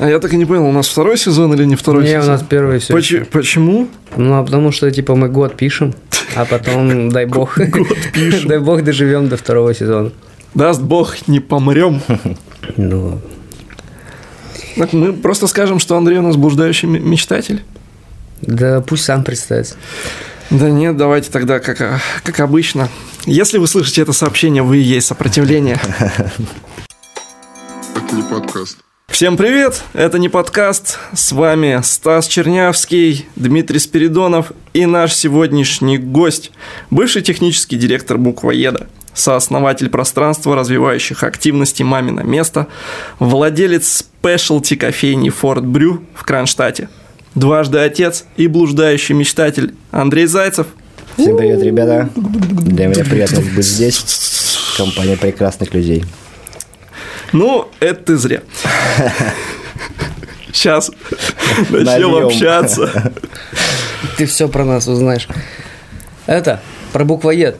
А я так и не понял, у нас второй сезон или не второй Не, сезон? у нас первый все. Поч- Почему? Ну, а потому что, типа, мы год пишем, а потом, дай бог, дай бог доживем до второго сезона. Даст бог, не помрем. Ну, Так мы просто скажем, что Андрей у нас блуждающий мечтатель. да пусть сам представится. Да нет, давайте тогда, как, а, как обычно. Если вы слышите это сообщение, вы и есть сопротивление. Это не подкаст. Всем привет! Это не подкаст. С вами Стас Чернявский, Дмитрий Спиридонов и наш сегодняшний гость, бывший технический директор буквоеда, сооснователь пространства развивающих активности «Мамино место», владелец спешлти кофейни «Форт Брю» в Кронштадте, дважды отец и блуждающий мечтатель Андрей Зайцев. Всем привет, ребята. Для меня приятно быть здесь. Компания прекрасных людей. Ну, это ты зря. Сейчас начнем общаться. Ты все про нас узнаешь. Это, про буквоед.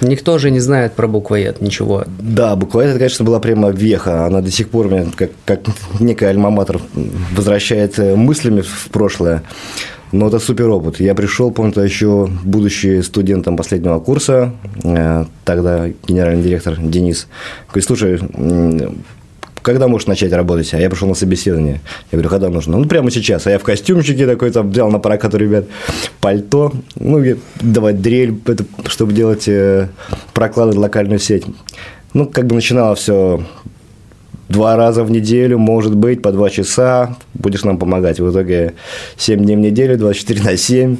Никто же не знает про буквоед, ничего. Да, буквально это, конечно, была прямо веха. Она до сих пор меня, как, как некий альма-матер, возвращает э, мыслями в прошлое. Но это супер опыт. Я пришел, помню, тогда еще будучи студентом последнего курса, э, тогда генеральный директор Денис, говорит, слушай, когда можешь начать работать? А я пришел на собеседование. Я говорю, когда нужно? Ну, прямо сейчас. А я в костюмчике такой, там, взял на прокат у ребят пальто. Ну, давать дрель, чтобы делать, э, прокладывать локальную сеть. Ну, как бы начинало все два раза в неделю, может быть, по два часа, будешь нам помогать. В итоге 7 дней в неделю, 24 на 7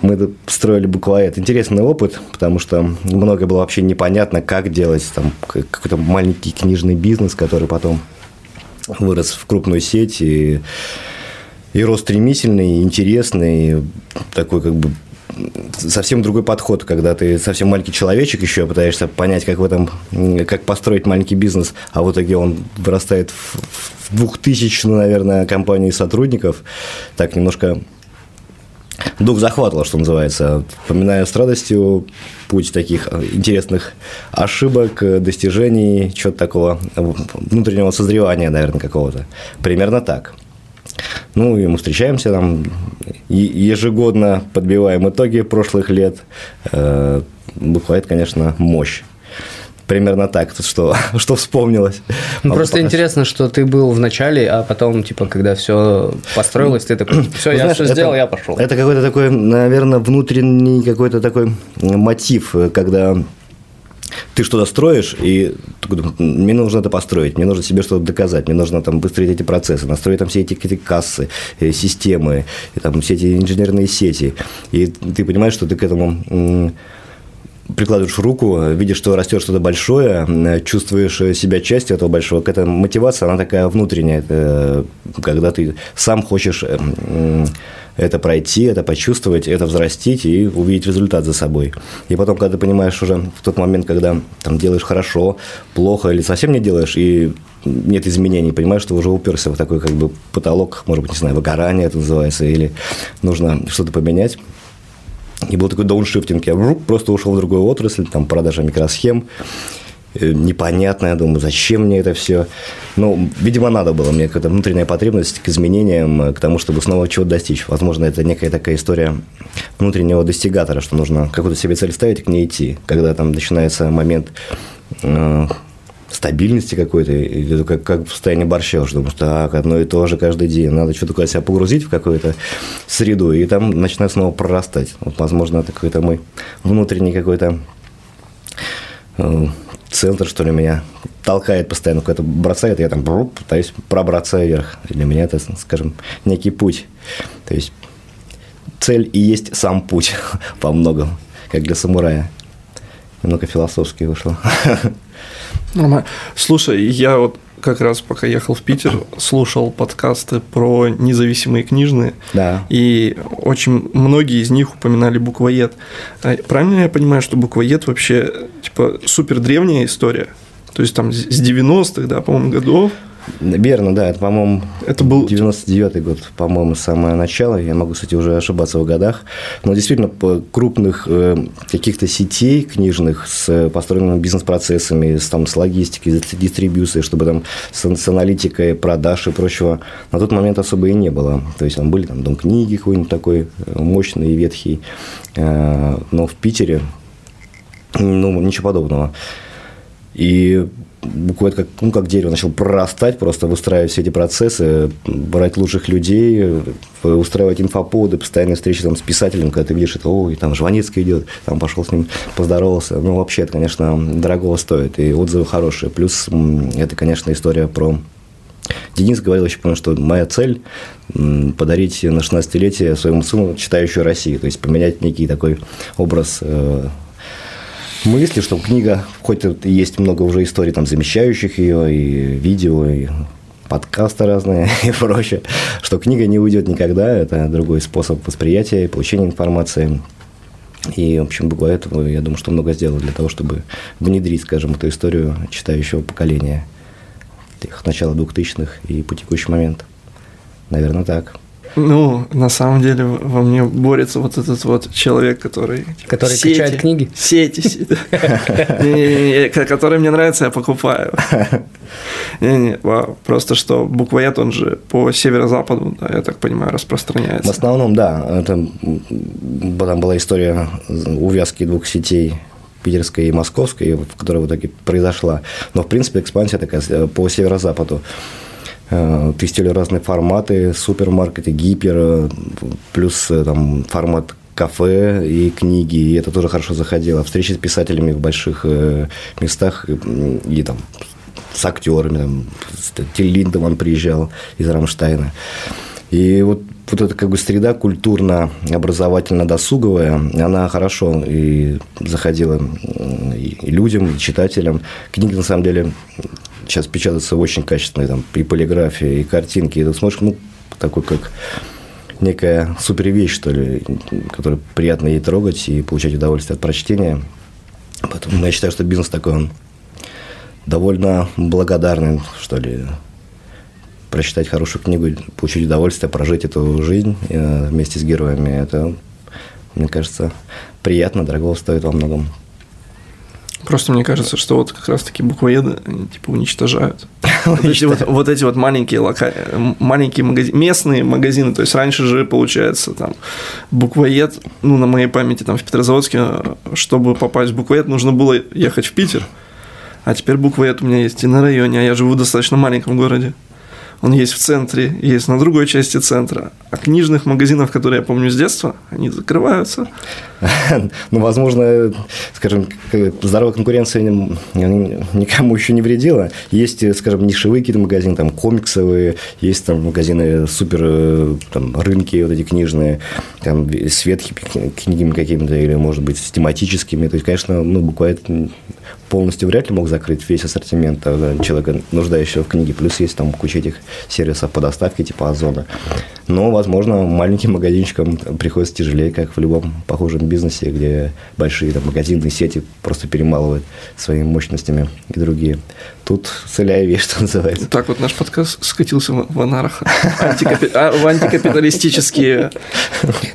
мы строили буквоед. Интересный опыт, потому что многое было вообще непонятно, как делать там какой-то маленький книжный бизнес, который потом вырос в крупную сеть и, и рос стремительный, интересный, такой как бы совсем другой подход, когда ты совсем маленький человечек еще пытаешься понять, как в этом, как построить маленький бизнес, а в итоге он вырастает в, в двухтысячную, наверное, компанию сотрудников. Так немножко дух захватывал, что называется. Вспоминаю с радостью путь таких интересных ошибок, достижений, чего-то такого внутреннего созревания, наверное, какого-то. Примерно так. Ну, и мы встречаемся там ежегодно, подбиваем итоги прошлых лет. Э, Буквально, конечно, мощь. Примерно так, что, что вспомнилось. Ну, просто пока- интересно, что ты был в начале, а потом, типа, когда все построилось, ты такой, все, я знаешь, все это- сделал, я пошел. Это какой-то такой, наверное, внутренний какой-то такой мотив, э, когда ты что-то строишь, и мне нужно это построить, мне нужно себе что-то доказать, мне нужно там выстроить эти процессы, настроить там все эти, эти кассы, э, системы, и, там все эти инженерные сети. И ты понимаешь, что ты к этому прикладываешь руку, видишь, что растет что-то большое, э, чувствуешь э, себя частью этого большого. Какая-то мотивация, она такая внутренняя, это когда ты сам хочешь э, это пройти, это почувствовать, это взрастить и увидеть результат за собой. И потом, когда ты понимаешь уже в тот момент, когда там делаешь хорошо, плохо или совсем не делаешь, и нет изменений, понимаешь, что уже уперся в такой как бы потолок, может быть, не знаю, выгорание это называется, или нужно что-то поменять, и был такой дауншифтинг. Я просто ушел в другую отрасль, там продажа микросхем. Э, Непонятно, я думаю, зачем мне это все. Ну, видимо, надо было. Мне какая-то внутренняя потребность к изменениям, э, к тому, чтобы снова чего-то достичь. Возможно, это некая такая история внутреннего достигатора, что нужно какую-то себе цель ставить к ней идти. Когда там начинается момент э, стабильности какой-то, ты как, как в состоянии борща уже думаешь, так, одно и то же каждый день, надо что-то такое себя погрузить в какую-то среду, и там начинает снова прорастать. Вот, возможно, это какой-то мой внутренний какой-то э, центр, что ли, меня толкает постоянно, куда-то бросает, я там бруп, пытаюсь пробраться вверх. Для меня это, скажем, некий путь. То есть цель и есть сам путь во многом, как для самурая. Немного философски вышло. Слушай, я вот как раз пока ехал в Питер, слушал подкасты про независимые книжные, Да. и очень многие из них упоминали буквоед. А Правильно я понимаю, что буквоед вообще типа супер древняя история? То есть там с 90-х, да, по-моему, годов. Верно, да, это, по-моему, Это был 99-й год, по-моему, самое начало. Я могу, кстати, уже ошибаться в годах. Но действительно, по крупных э, каких-то сетей книжных с э, построенными бизнес-процессами, с, там, с логистикой, с дистрибьюцией, чтобы там с, с аналитикой продаж и прочего, на тот момент особо и не было. То есть, там были там дом книги какой-нибудь такой э, мощный и ветхий. Но в Питере, ну, ничего подобного. И буквально как, ну, как дерево начал прорастать, просто выстраивать все эти процессы, брать лучших людей, устраивать инфоповоды, постоянные встречи там, с писателем, когда ты видишь, это, ой, там Жванецкий идет, там пошел с ним, поздоровался. Ну, вообще, это, конечно, дорогого стоит, и отзывы хорошие. Плюс это, конечно, история про Денис говорил еще, помню, что моя цель подарить на 16-летие своему сыну читающую Россию, то есть поменять некий такой образ э, мысли, что книга, хоть есть много уже историй, там, замещающих ее, и видео, и подкасты разные и прочее, что книга не уйдет никогда, это другой способ восприятия и получения информации. И, в общем, буквально я думаю, что много сделал для того, чтобы внедрить, скажем, эту историю читающего поколения тех начала 2000-х и по текущий момент. Наверное, так. Ну, на самом деле во мне борется вот этот вот человек, который... Который качает книги? Сети, сети. Который мне нравится, я покупаю. Не-не. Просто что буквоед, он же по северо-западу, я так понимаю, В распространяется. основном, да, это там была история увязки двух сетей питерской и московской, в которая в итоге произошла. Но, в принципе, экспансия такая э, по северо-западу. Э, Тестили разные форматы, супермаркеты, гипер, плюс э, там формат кафе и книги, и это тоже хорошо заходило. Встречи с писателями в больших э, местах и там с актерами, там, Тиль Линдеман приезжал из Рамштайна. И вот, вот эта как бы среда культурно-образовательно-досуговая, она хорошо и заходила и людям, и читателям. Книги, на самом деле, сейчас печатаются очень качественные, там, и полиграфия, и картинки. И ты смотришь, ну, такой как некая супер вещь, что ли, которую приятно ей трогать и получать удовольствие от прочтения. Поэтому я считаю, что бизнес такой, он довольно благодарный, что ли, прочитать хорошую книгу, получить удовольствие, прожить эту жизнь э, вместе с героями. Это, мне кажется, приятно, дорого стоит во многом. Просто мне кажется, что вот как раз-таки буквоеды, они типа уничтожают. Вот эти вот, вот эти вот маленькие, лока... маленькие магазины, местные магазины, то есть раньше же, получается, там, буквоед, ну, на моей памяти, там, в Петрозаводске, чтобы попасть в буквоед, нужно было ехать в Питер, а теперь буквоед у меня есть и на районе, а я живу в достаточно маленьком городе. Он есть в центре, есть на другой части центра. А книжных магазинов, которые я помню с детства, они закрываются. Ну, возможно, скажем, здоровая конкуренция ни- ни- никому еще не вредила. Есть, э, скажем, нишевые какие-то магазины, там, комиксовые, есть там магазины супер, э, там, рынки вот эти книжные, там, с ветхими книгами какими-то, или, может быть, с тематическими. То есть, конечно, ну, буквально полностью вряд ли мог закрыть весь ассортимент э, человека, нуждающего в книге. Плюс есть там куча этих сервисов по доставке, типа Озона. Но, возможно, маленьким магазинчикам приходится тяжелее, как в любом похожем бизнесе, где большие там, магазинные сети просто перемалывают своими мощностями и другие. Тут целяя вещь, что называется. Так вот наш подкаст скатился в. Антикапи- а, В антикапиталистические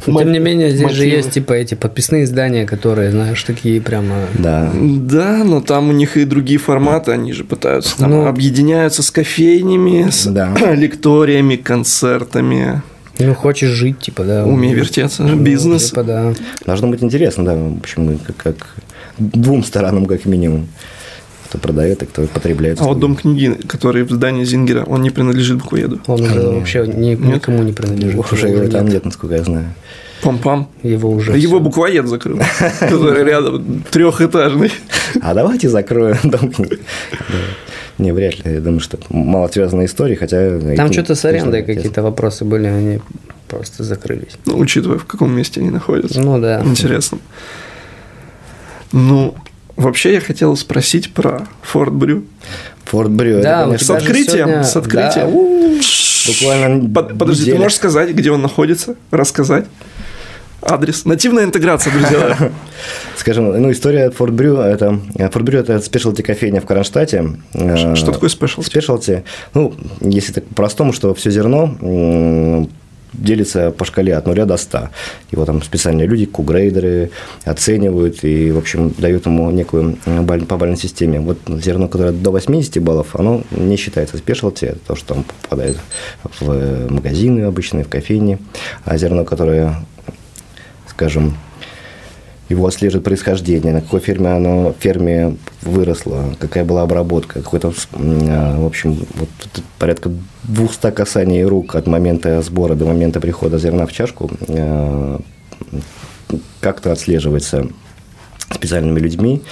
Но, Тем не менее, здесь же есть типа эти подписные издания, которые, знаешь, такие прямо... Да. Да, но там у них и другие форматы, они же пытаются там Ну. объединяются с кофейнями, с Да. лекториями, концертами. Ну, хочешь жить, типа, да. Умей вертеться, Ну, бизнес. Типа, да. Должно быть интересно, да, в общем, как, как двум сторонам, как минимум. Кто продает, и кто потребляет. А вот дом книги, который в здании Зингера, он не принадлежит буквоеду. Он уже вообще ни- никому не принадлежит. Уже Его его там нет. нет, насколько я знаю. Пам-пам. Его уже Его всё. буквоед закрыл, который рядом, трехэтажный. А давайте закроем дом книги. Да. Не, вряд ли. Я думаю, что мало связанная история, хотя... Там что-то с арендой какие-то вопросы были, они просто закрылись. Ну, учитывая, в каком месте они находятся. Ну да. Интересно. Ну, вообще я хотел спросить про Форт Брю. Форт Брю. Да, это, С открытием, сегодня- с открытием. Да, буквально Под- подожди, ты можешь сказать, где он находится? Рассказать? адрес. Нативная интеграция, друзья. Скажем, ну, история Fort Brew, это, Fort Brew это спешлти кофейня в Кронштадте. Что такое спешлти? Спешлти, ну, если так по-простому, что все зерно делится по шкале от 0 до 100. Его там специальные люди, кугрейдеры, оценивают и, в общем, дают ему некую по бальной системе. Вот зерно, которое до 80 баллов, оно не считается спешлти, это то, что там попадает в магазины обычные, в кофейни. А зерно, которое, скажем, его отслеживает происхождение, на какой ферме оно ферме выросло, какая была обработка, какой-то, в общем, вот порядка 200 касаний рук от момента сбора до момента прихода зерна в чашку э, как-то отслеживается специальными людьми.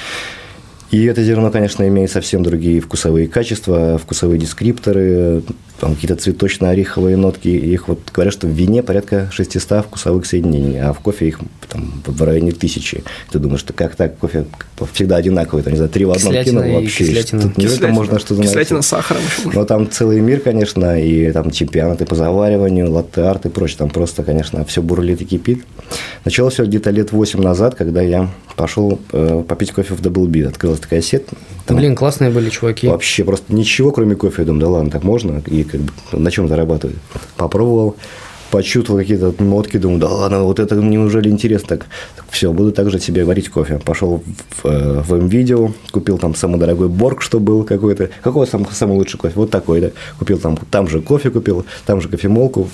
И это зерно, конечно, имеет совсем другие вкусовые качества, вкусовые дескрипторы, там какие-то цветочно-ореховые нотки. Их вот говорят, что в вине порядка 600 вкусовых соединений, а в кофе их там в районе тысячи. Ты думаешь, что как так? Кофе всегда одинаковый, там, не знаю, три в одном кинул вообще. Кислятина. Тут Кислятина. можно что-то Кислятина с сахаром Но там целый мир, конечно, и там чемпионаты по завариванию, латте-арт и прочее. Там просто, конечно, все бурлит и кипит. Началось все где-то лет 8 назад, когда я пошел э, попить кофе в Double B. Открылась такая сеть. Там Блин, классные были чуваки. Вообще просто ничего, кроме кофе. Я думаю, да ладно, так можно? И как бы на чем зарабатывать? Попробовал, почувствовал какие-то нотки, думаю, да ладно, вот это неужели интересно? Так, так все, буду также себе варить кофе. Пошел в, э, в М-видео, купил там самый дорогой борг, что был какой-то. Какой самый, самый лучший кофе? Вот такой, да. Купил там, там же кофе купил, там же кофемолку.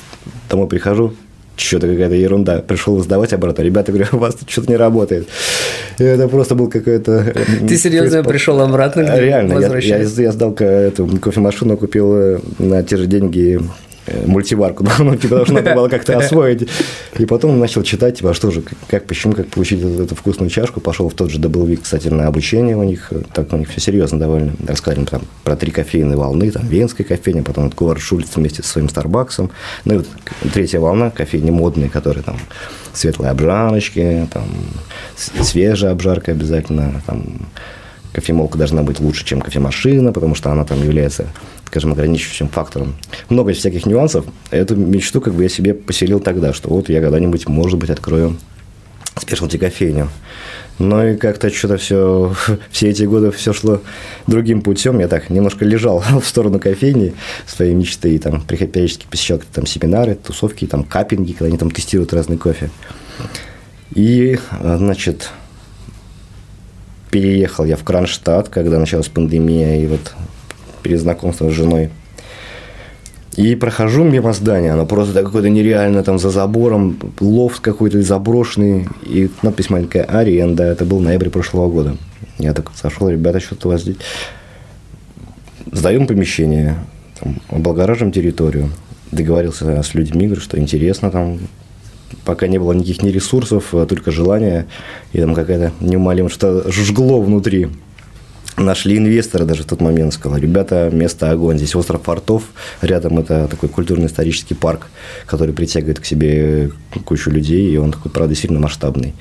Домой прихожу, что-то какая-то ерунда. Пришел сдавать обратно. Ребята, говорю, у вас тут что-то не работает. И это просто был какой-то... Ты серьезно пришел обратно? Реально. Я, я, я сдал эту кофемашину, купил э, на те же деньги мультиварку, ну, типа, потому что надо было как-то освоить. И потом начал читать, типа, а что же, как, почему, как получить эту, эту вкусную чашку. Пошел в тот же Double кстати, на обучение у них. Так у них все серьезно довольно. Рассказали там про три кофейные волны, там, венская кофейня, потом вот Говард Шульц вместе со своим Старбаксом. Ну, и вот третья волна, кофейни модные, которые там светлые обжарочки, там, свежая обжарка обязательно, там, кофемолка должна быть лучше, чем кофемашина, потому что она там является скажем, ограничивающим фактором. Много всяких нюансов. Эту мечту как бы я себе поселил тогда, что вот я когда-нибудь, может быть, открою спешлти кофейню. Но и как-то что-то все, все эти годы все шло другим путем. Я так немножко лежал в сторону кофейни своей мечты. И там периодически посещал там семинары, тусовки, там каппинги, когда они там тестируют разный кофе. И, значит, переехал я в Кронштадт, когда началась пандемия, и вот перед знакомством с женой. И прохожу мимо здания, оно просто какое-то нереально там за забором, лофт какой-то заброшенный, и надпись маленькая «Аренда», это был ноябрь прошлого года. Я так зашел, ребята, что-то у вас здесь. Сдаем помещение, там, облагораживаем территорию, договорился с людьми, говорю, что интересно там, пока не было никаких ни ресурсов, а только желания, и там какая-то неумолимо что-то жгло внутри нашли инвестора даже в тот момент, сказал, ребята, место огонь, здесь остров Фортов, рядом это такой культурно-исторический парк, который притягивает к себе кучу людей, и он такой, правда, сильно масштабный.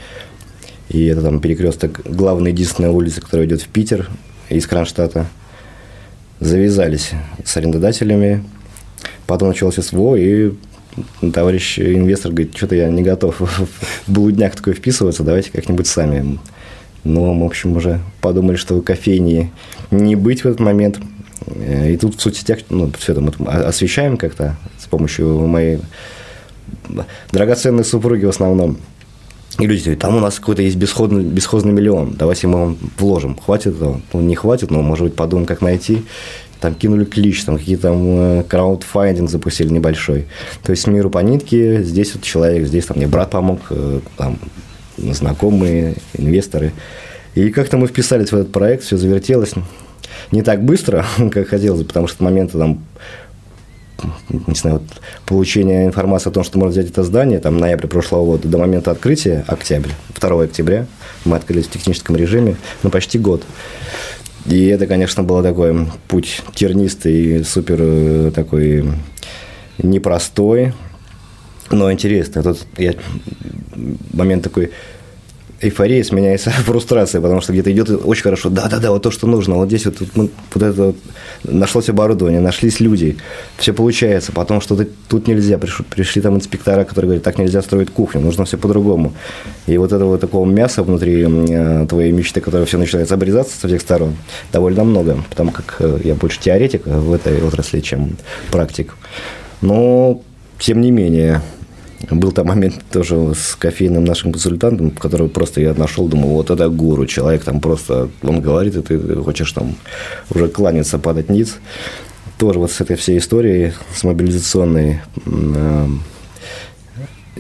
И это там перекресток, главная единственная улица, которая идет в Питер из Кронштадта. Завязались с арендодателями, потом началось СВО, и товарищ инвестор говорит, что-то я не готов в блудняк такой вписываться, давайте как-нибудь сами. Но, в общем, уже подумали, что кофейни не быть в этот момент. Э, и тут в соцсетях ну, все это мы освещаем как-то с помощью моей драгоценной супруги в основном. И люди говорят, там у нас какой-то есть бесходный, бесхозный миллион, давайте мы вам вложим. Хватит этого? Ну, не хватит, но, может быть, подумаем, как найти. Там кинули клич, там какие-то там э, краудфандинг запустили небольшой. То есть миру по нитке, здесь вот человек, здесь там мне брат помог, э, там знакомые, инвесторы. И как-то мы вписались в этот проект, все завертелось не так быстро, как хотелось, потому что момента там не знаю, вот, получения информации о том, что можно взять это здание, там, ноябрь прошлого года, до момента открытия, октябрь, 2 октября, мы открылись в техническом режиме, ну, почти год. И это, конечно, был такой путь тернистый, супер э, такой непростой, но интересно. Тут я момент такой эйфория сменяется фрустрацией, потому что где-то идет очень хорошо, да-да-да, вот то, что нужно, вот здесь вот, вот, вот это вот, нашлось оборудование, нашлись люди, все получается, потом что-то тут нельзя, пришли, пришли там инспектора, которые говорят, так нельзя строить кухню, нужно все по-другому. И вот этого такого мяса внутри э, твоей мечты, которое все начинает обрезаться со всех сторон, довольно много, потому как э, я больше теоретик в этой отрасли, чем практик. Но, тем не менее, был там момент тоже с кофейным нашим консультантом, которого просто я нашел, думал, вот это гуру, человек там просто, он говорит, и ты хочешь там уже кланяться, падать ниц. Тоже вот с этой всей историей, с мобилизационной, э,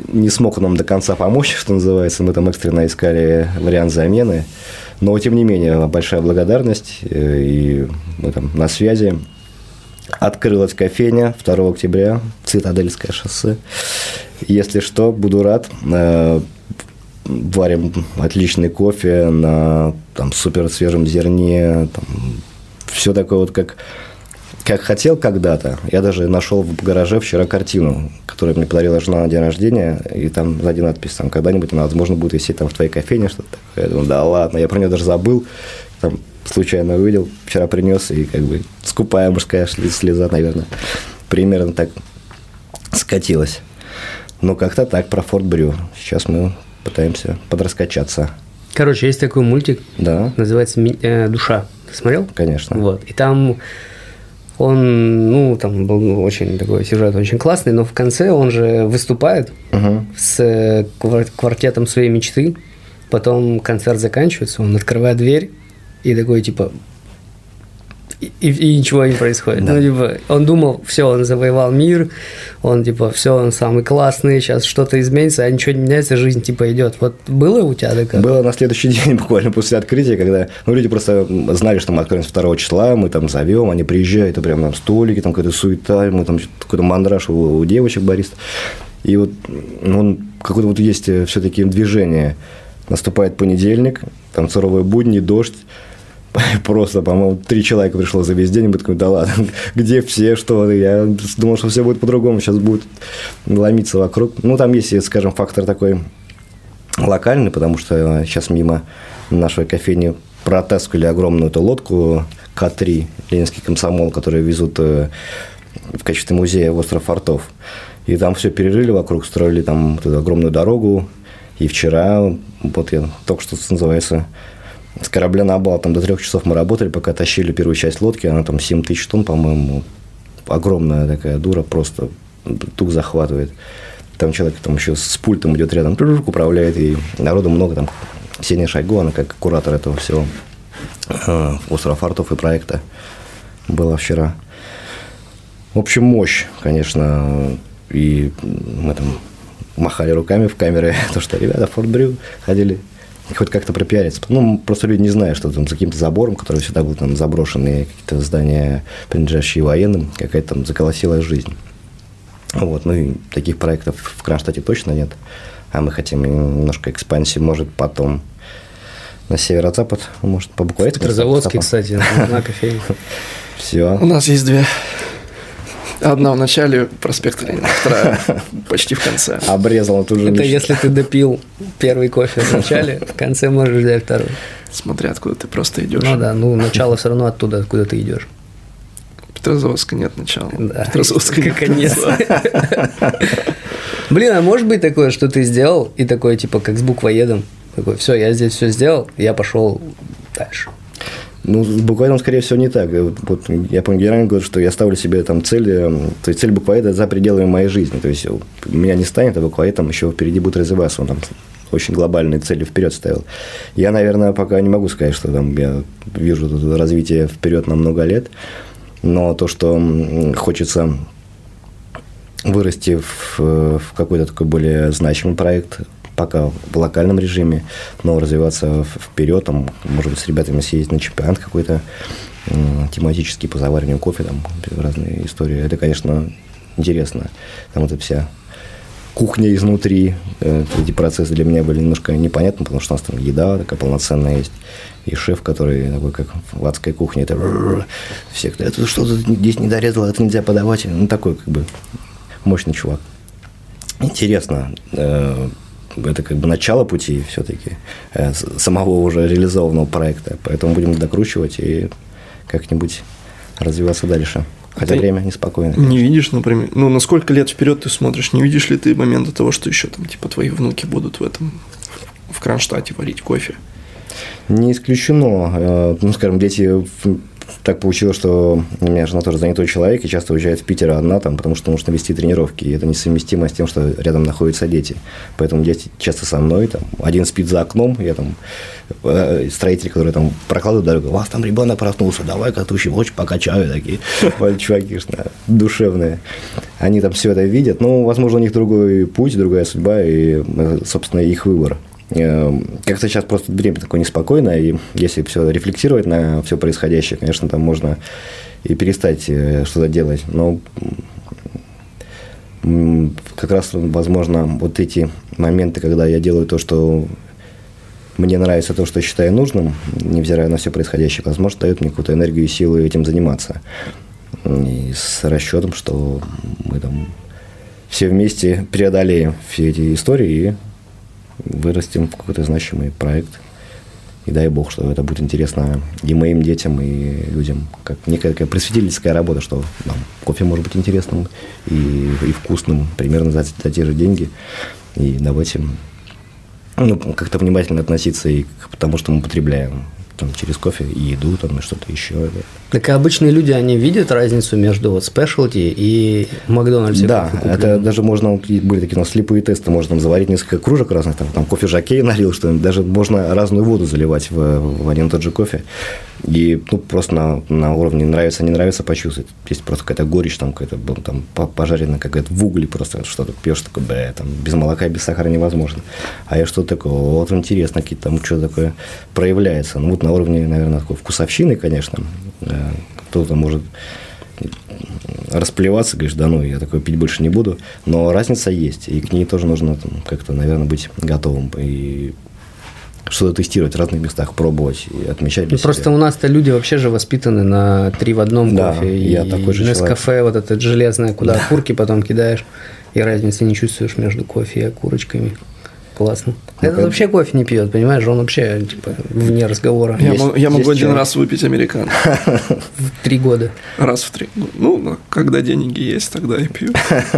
не смог нам до конца помочь, что называется. Мы там экстренно искали вариант замены. Но, тем не менее, большая благодарность, э, и мы там на связи. Открылась кофейня 2 октября, Цитадельское шоссе. Если что, буду рад. Э, варим отличный кофе на там, супер свежем зерне. Там, все такое вот, как, как хотел когда-то. Я даже нашел в гараже вчера картину, которую мне подарила жена на день рождения. И там сзади надпись, там, когда-нибудь она, возможно, будет висеть там в твоей кофейне, что-то такое. Я думаю, да ладно, я про нее даже забыл. Там, случайно увидел, вчера принес, и как бы скупая мужская слеза, наверное, примерно так скатилась. Ну, как-то так про Форт Брю. Сейчас мы пытаемся подраскачаться. Короче, есть такой мультик, Да, называется «Ми- э, «Душа». Ты смотрел? конечно. Вот. И там он, ну, там был очень такой сюжет очень классный, но в конце он же выступает Мгм. с э, квар- квартетом своей мечты. Потом концерт заканчивается, он открывает дверь и такой, типа, и, и ничего не происходит. Ну, типа, он думал, все, он завоевал мир, он, типа, все, он самый классный, сейчас что-то изменится, а ничего не меняется, жизнь, типа, идет. Вот было у тебя такое? Было на следующий день, буквально после открытия, когда ну, люди просто знали, что мы откроем 2 числа, мы там зовем, они приезжают, и прям там столики, там какая-то суета, мы там какой-то мандраж у, у девочек барист. И вот ну, какое-то вот есть все-таки движение. Наступает понедельник, там суровые будни, дождь. Просто, по-моему, три человека пришло за весь день, и мы такой, да ладно, где все, что? Я думал, что все будет по-другому, сейчас будет ломиться вокруг. Ну, там есть, скажем, фактор такой локальный, потому что сейчас мимо нашей кофейни протаскивали огромную эту лодку К-3, Ленинский комсомол, которые везут э, в качестве музея в остров Фортов. И там все перерыли вокруг, строили там вот эту огромную дорогу. И вчера, вот я только что называется, с корабля на бал, там до трех часов мы работали, пока тащили первую часть лодки, она там 7 тысяч тонн, по-моему, огромная такая дура, просто тук захватывает. Там человек там еще с пультом идет рядом, управляет, и народу много, там Ксения Шойгу, она как куратор этого всего э, острова фартов и проекта была вчера. В общем, мощь, конечно, и мы там махали руками в камеры, то, что ребята Форт Брю ходили хоть как-то пропиариться. Ну, просто люди не знают, что там за каким-то забором, который всегда был там заброшенные какие-то здания, принадлежащие военным, какая-то там заколосилась жизнь. Вот, ну и таких проектов в Кронштадте точно нет. А мы хотим немножко экспансии, может, потом на северо-запад, может, по буквально. Петрозаводский, кстати, на кофейне. Все. У нас есть две. Одна в начале проспекта Ленина, вторая почти в конце. Обрезал тут же. Это если ты допил первый кофе в начале, в конце можешь взять второй. Смотря откуда ты просто идешь. Ну да, ну начало все равно оттуда, откуда ты идешь. Петрозаводска нет начала. Да. Петрозаводска нет Конец. Блин, а может быть такое, что ты сделал, и такое, типа, как с буквоедом, такой, все, я здесь все сделал, я пошел дальше. Ну, буквоедом, скорее всего, не так. Вот, вот я помню, генерально говорю, что я ставлю себе там цель, э, то есть цель буквоеда за пределами моей жизни. То есть меня не станет, а буквоед там еще впереди будет развиваться. Он там очень глобальные цели вперед ставил. Я, наверное, пока не могу сказать, что там я вижу развитие вперед на много лет. Но то, что хочется вырасти в, в какой-то такой более значимый проект, пока в локальном режиме, но развиваться вперед, там, может быть, с ребятами съездить на чемпионат какой-то тематический по завариванию кофе, там разные истории. Это, конечно, интересно. Там эта вся кухня изнутри, э, эти процессы для меня были немножко непонятны, потому что у нас там еда такая полноценная есть, и шеф, который такой, как в адской кухне, это все, кто, это что-то здесь не дорезало, это нельзя подавать, ну, такой, как бы, мощный чувак. Интересно. Это как бы начало пути все-таки э, самого уже реализованного проекта. Поэтому будем докручивать и как-нибудь развиваться дальше. Хотя ты время неспокойно. Не видишь, например, ну на сколько лет вперед ты смотришь, не видишь ли ты момента того, что еще там типа твои внуки будут в этом в Кронштадте варить кофе? Не исключено. Э, ну, скажем, дети так получилось, что у меня жена тоже занятой человек и часто уезжает в Питер одна, там, потому что нужно вести тренировки. И это несовместимо с тем, что рядом находятся дети. Поэтому дети часто со мной. Там, один спит за окном, я там э, строитель, который там прокладывает дорогу, у вас там ребенок проснулся, давай-ка тучи очень покачаю. Такие чуваки душевные. Они там все это видят. Ну, возможно, у них другой путь, другая судьба и, э, собственно, их выбор. Эм, как-то сейчас просто время такое неспокойное, и если все рефлексировать на все происходящее, конечно, там можно и перестать э, что-то делать. Но как раз, возможно, вот эти моменты, когда я делаю то, что мне нравится, то, что считаю нужным, невзирая на все происходящее, возможно, дает мне какую-то энергию и силу этим заниматься. И с расчетом, что мы там все вместе преодолеем все эти истории и вырастем в какой-то значимый проект. И дай бог, что это будет интересно и моим детям, и людям. Как некая такая просветительская работа, что нам кофе может быть интересным и, и вкусным примерно за, за те же деньги. И давайте ну, как-то внимательно относиться и к тому, что мы потребляем там, через кофе и еду, там, и что-то еще. Так и обычные люди, они видят разницу между вот спешлти и Макдональдс? Да, это даже можно, были такие у нас слепые тесты, можно там заварить несколько кружек разных, там, там кофе жакей налил, что даже можно разную воду заливать в, в один и тот же кофе. И ну, просто на, на уровне нравится, не нравится почувствовать. Есть просто какая-то горечь, там какая-то там, пожарена какая-то в угле просто что-то пьешь, такое, бля, там без молока, без сахара невозможно. А я что-то такое, вот интересно, какие-то там что такое проявляется. Ну вот на уровне, наверное, такой вкусовщины, конечно, э, кто-то может расплеваться, говоришь, да ну, я такое пить больше не буду. Но разница есть, и к ней тоже нужно как-то, наверное, быть готовым. И что-то тестировать в разных местах, пробовать и отмечать для ну, Просто у нас-то люди вообще же воспитаны на три в одном да, кофе. я и такой же кафе вот этот железное, куда да. окурки потом кидаешь, и разницы не чувствуешь между кофе и окурочками. Классно. Ну, Этот вообще кофе не пьет, понимаешь? Он вообще типа вне разговора. Я, есть, я могу один раз выпить американо. В три года. Раз в три. Ну, когда деньги есть, тогда и пью.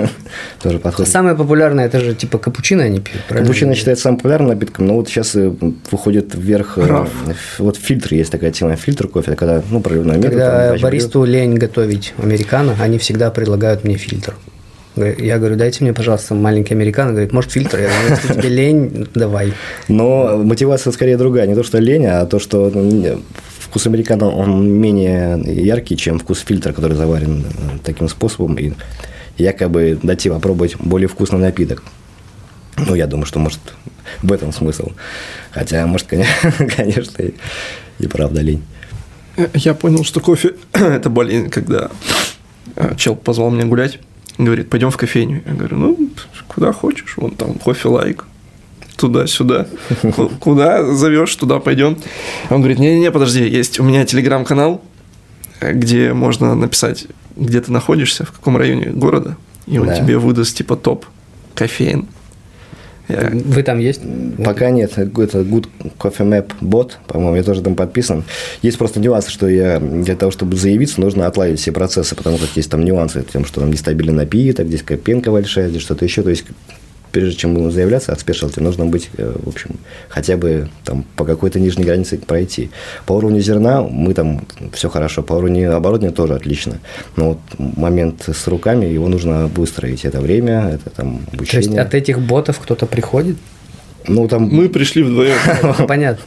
Тоже подходит. Самое популярное, это же типа капучино они пьют, правильно? Капучино считается самым популярным напитком, но вот сейчас э, выходит вверх... Э, Раф. Вот фильтр, есть такая тема, фильтр кофе, когда, ну, проливной метод. Когда баристу лень готовить американо, они всегда предлагают мне фильтр. Я говорю, дайте мне, пожалуйста, маленький американо. Говорит, может, фильтр? Я говорю, если тебе лень, давай. Но мотивация скорее другая. Не то, что лень, а то, что ну, вкус американо, он менее яркий, чем вкус фильтра, который заварен э, таким способом. И якобы дать попробовать более вкусный напиток. Ну, я думаю, что, может, в этом смысл. Хотя, может, конечно, и, и правда лень. Я понял, что кофе – это болезнь, когда э, чел позвал меня гулять Говорит, пойдем в кофейню. Я говорю, ну, куда хочешь, вон там кофе лайк, туда-сюда. Куда зовешь, туда пойдем. Он говорит, не-не-не, подожди, есть у меня телеграм-канал, где можно написать, где ты находишься, в каком районе города, и он да. тебе выдаст типа топ кофеин. Я... Вы там есть? Пока нет. Это Good Coffee Map бот, по-моему, я тоже там подписан. Есть просто нюансы, что я для того, чтобы заявиться, нужно отладить все процессы, потому как есть там нюансы, тем, что там нестабильный напиток, здесь копенка большая, здесь что-то еще. То есть прежде чем будем заявляться от спешлти, нужно быть, э, в общем, хотя бы там по какой-то нижней границе пройти. По уровню зерна мы там все хорошо, по уровню оборудования тоже отлично. Но вот момент с руками, его нужно выстроить. Это время, это там обучение. То есть от этих ботов кто-то приходит? Ну, там... Мы пришли вдвоем. Понятно.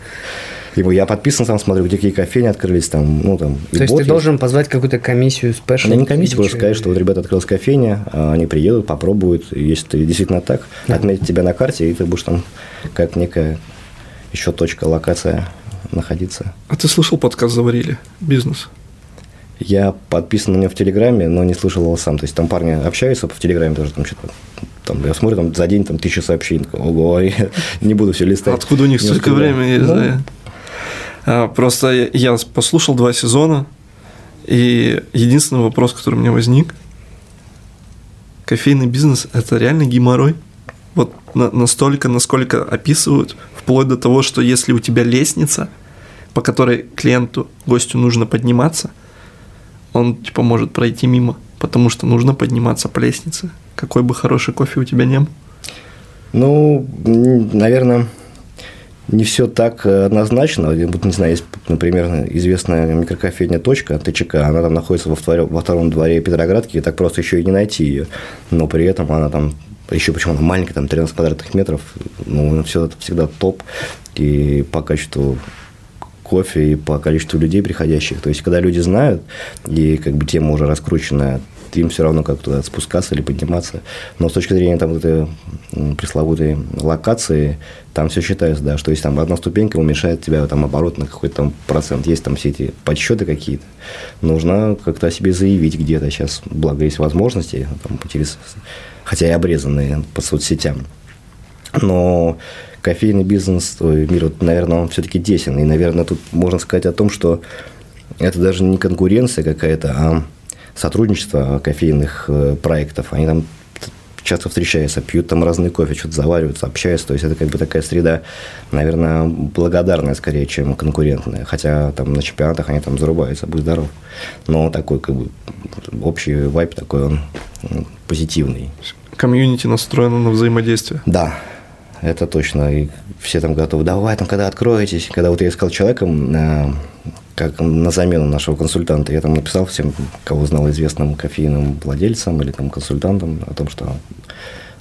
Его я подписан, там смотрю, где какие кофейни открылись, там, ну, там. То есть ты есть. должен позвать какую-то комиссию спешл? Да не комиссию, просто сказать, что вот ребята открылась кофейня, а они приедут, попробуют, если ты действительно так, да. отметить тебя на карте, и ты будешь там как некая еще точка, локация находиться. А ты слышал подкаст «Заварили» бизнес? Я подписан на него в Телеграме, но не слышал его сам. То есть там парни общаются в Телеграме тоже там что-то. Там, я смотрю, там за день там тысяча сообщений. Ого, я не буду все листать. Откуда у них столько времени есть, ну, да? А, просто я послушал два сезона, и единственный вопрос, который у меня возник, кофейный бизнес – это реально геморрой? Вот на- настолько, насколько описывают, вплоть до того, что если у тебя лестница, по которой клиенту, гостю нужно подниматься, он типа может пройти мимо, потому что нужно подниматься по лестнице. Какой бы хороший кофе у тебя не был. Ну, наверное, не все так э, однозначно. Вот, не знаю, есть, например, известная микрокофейня «Точка», ТЧК, она там находится во втором, во втором дворе Петроградки, и так просто еще и не найти ее. Но при этом она там еще почему она маленькая, там 13 квадратных метров, ну, все это всегда топ, и по качеству кофе и по количеству людей приходящих. То есть, когда люди знают, и как бы тема уже раскрученная, им все равно как туда спускаться или подниматься. Но с точки зрения там вот этой пресловутой локации, там все считается, да, что если там одна ступенька уменьшает тебя там оборот на какой-то там процент, есть там все эти подсчеты какие-то, нужно как-то о себе заявить где-то. Сейчас, благо, есть возможности, там, через, хотя и обрезанные по соцсетям. Но кофейный бизнес, мир, вот, наверное, он все-таки тесен. И, наверное, тут можно сказать о том, что это даже не конкуренция какая-то, а сотрудничество кофейных э, проектов. Они там часто встречаются, пьют там разный кофе, что-то завариваются, общаются. То есть это как бы такая среда, наверное, благодарная скорее, чем конкурентная. Хотя там на чемпионатах они там зарубаются, будь здоров. Но такой как бы общий вайб такой, он позитивный. Комьюнити настроено на взаимодействие. Да, это точно. И все там готовы, давай там, когда откроетесь. Когда вот я искал человеком, э, как на замену нашего консультанта, я там написал всем, кого знал известным кофейным владельцам или там консультантам о том, что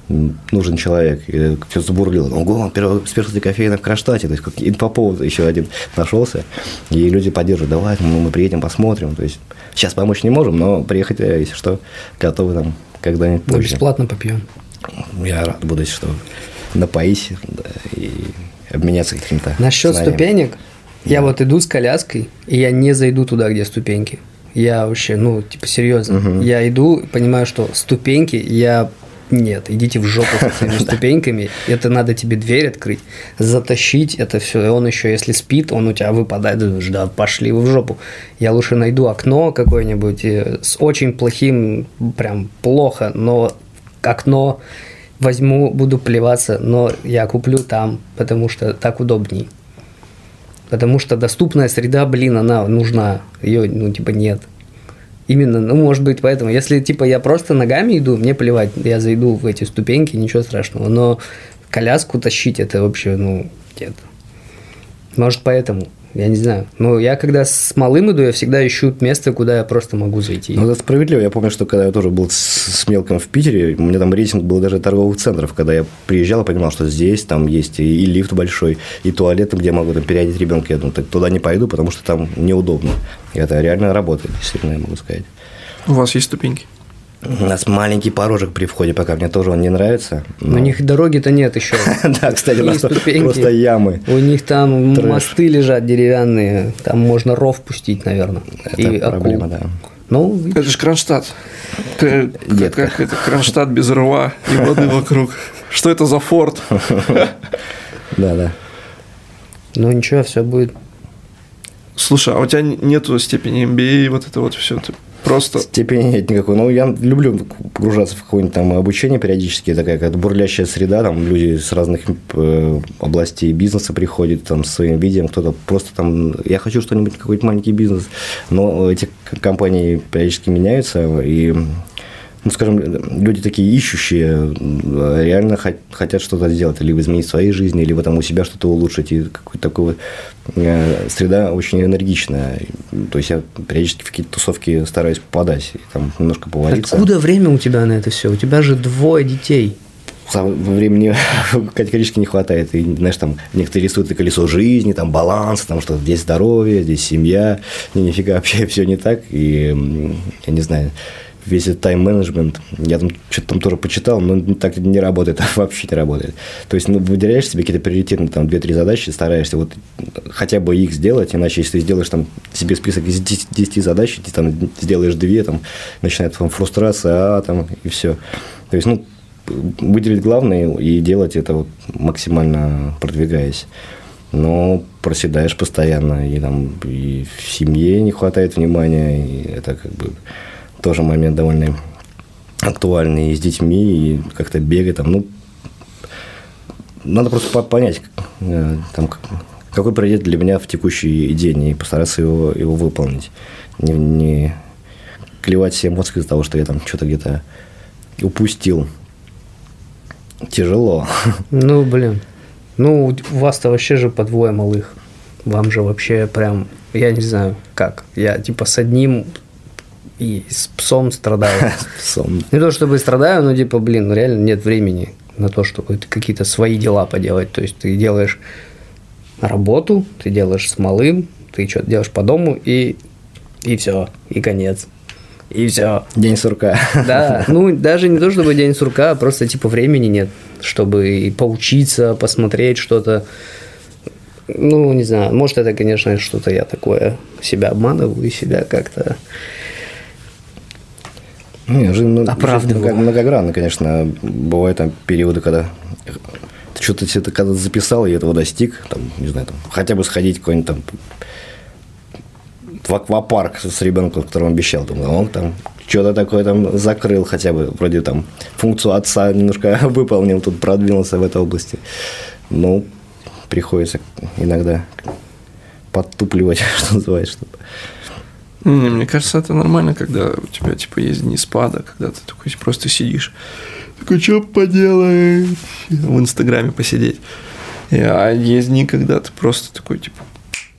нужен человек. И все забурлило. Ого, специалист кофейна в Кронштадте. То есть, как инфоповод еще один нашелся. И люди поддерживают. Давай, мы, мы приедем, посмотрим. То есть, сейчас помочь не можем, но приехать, если что, готовы там когда-нибудь позже. Мы бесплатно попьем. Я рад буду, что напоить да, и обменяться каким-то Насчет знанием. ступенек, да. Я вот иду с коляской, и я не зайду туда, где ступеньки. Я вообще, ну, типа, серьезно. Угу. Я иду, понимаю, что ступеньки я нет, идите в жопу с этими ступеньками. Это надо тебе дверь открыть, затащить это все. И он еще, если спит, он у тебя выпадает. Думаешь, да, пошли вы в жопу. Я лучше найду окно какое-нибудь с очень плохим, прям плохо, но окно возьму, буду плеваться, но я куплю там, потому что так удобней. Потому что доступная среда, блин, она нужна. Ее, ну, типа, нет. Именно, ну, может быть, поэтому. Если, типа, я просто ногами иду, мне плевать, я зайду в эти ступеньки, ничего страшного. Но коляску тащить, это вообще, ну, нет. Может, поэтому. Я не знаю. Но я когда с малым иду, я всегда ищу место, куда я просто могу зайти. Ну, это справедливо. Я помню, что когда я тоже был с, с мелком в Питере, у меня там рейтинг был даже торговых центров. Когда я приезжал, я понимал, что здесь там есть и, и лифт большой, и туалет, где я могу там переодеть ребенка. Я думаю, так туда не пойду, потому что там неудобно. И это реально работает, действительно, я могу сказать. У вас есть ступеньки? У нас маленький порожек при входе, пока мне тоже он не нравится. Но... У них дороги-то нет еще. Да, кстати, у нас просто ямы. У них там мосты лежат деревянные, там можно ров пустить, наверное. Это проблема, да. Ну, это же Кронштадт. Как это Кронштадт без рва и воды вокруг. Что это за форт? Да, да. Ну ничего, все будет. Слушай, а у тебя нету степени MBA и вот это вот все? Ты Просто... Степени нет никакой. Ну, я люблю погружаться в какое-нибудь там обучение периодически, такая как бурлящая среда, там люди с разных э, областей бизнеса приходят там с своим видением, кто-то просто там, я хочу что-нибудь, какой-то маленький бизнес, но эти компании периодически меняются, и ну, скажем, люди такие ищущие, реально хотят что-то сделать, либо изменить своей жизни, либо там у себя что-то улучшить. И какой-то такой э, среда очень энергичная. То есть я периодически в какие-то тусовки стараюсь попадать, и там немножко повалиться. Откуда время у тебя на это все? У тебя же двое детей времени категорически не хватает. И, знаешь, там некоторые рисуют колесо жизни, там баланс, там что здесь здоровье, здесь семья. Не, нифига вообще все не так. И я не знаю, весь этот тайм-менеджмент, я там что-то там тоже почитал, но так не работает, вообще не работает. То есть, ну, выделяешь себе какие-то приоритетные там 2-3 задачи, стараешься вот хотя бы их сделать, иначе если ты сделаешь там себе список из 10, 10 задач, ты там сделаешь 2, там начинает там фрустрация, а, там, и все. То есть, ну, выделить главное и делать это вот максимально продвигаясь. Но проседаешь постоянно, и там и в семье не хватает внимания, и это как бы тоже момент довольно актуальный и с детьми, и как-то бегать там, ну, надо просто по- понять, э, там, какой приоритет для меня в текущий день, и постараться его, его выполнить. Не, не клевать все эмоции из-за того, что я там что-то где-то упустил. Тяжело. Ну, блин. Ну, у вас-то вообще же по двое малых. Вам же вообще прям, я не знаю, как. Я типа с одним и с псом страдаю. Сон. Не то чтобы страдаю, но типа, блин, ну реально нет времени на то, чтобы какие-то свои дела поделать. То есть ты делаешь работу, ты делаешь с малым, ты что-то делаешь по дому и, и все, и конец. И все. День сурка. Да, ну даже не то чтобы день сурка, а просто типа времени нет, чтобы и поучиться, посмотреть что-то. Ну, не знаю, может это, конечно, что-то я такое себя обманываю и себя как-то... Не, жизнь, ну, жизнь многогранна, конечно. Бывают там периоды, когда ты что-то себе когда записал и этого достиг, там, не знаю, там, хотя бы сходить какой-нибудь там в аквапарк с ребенком, которому обещал, думаю, он там что-то такое там закрыл хотя бы, вроде там функцию отца немножко выполнил, тут продвинулся в этой области. Ну, приходится иногда подтупливать, что называется, чтобы Не, мне кажется, это нормально, когда у тебя типа есть дни спада, когда ты такой просто сидишь, такой, что поделаешь? В Инстаграме посидеть. А есть дни, когда ты просто такой, типа,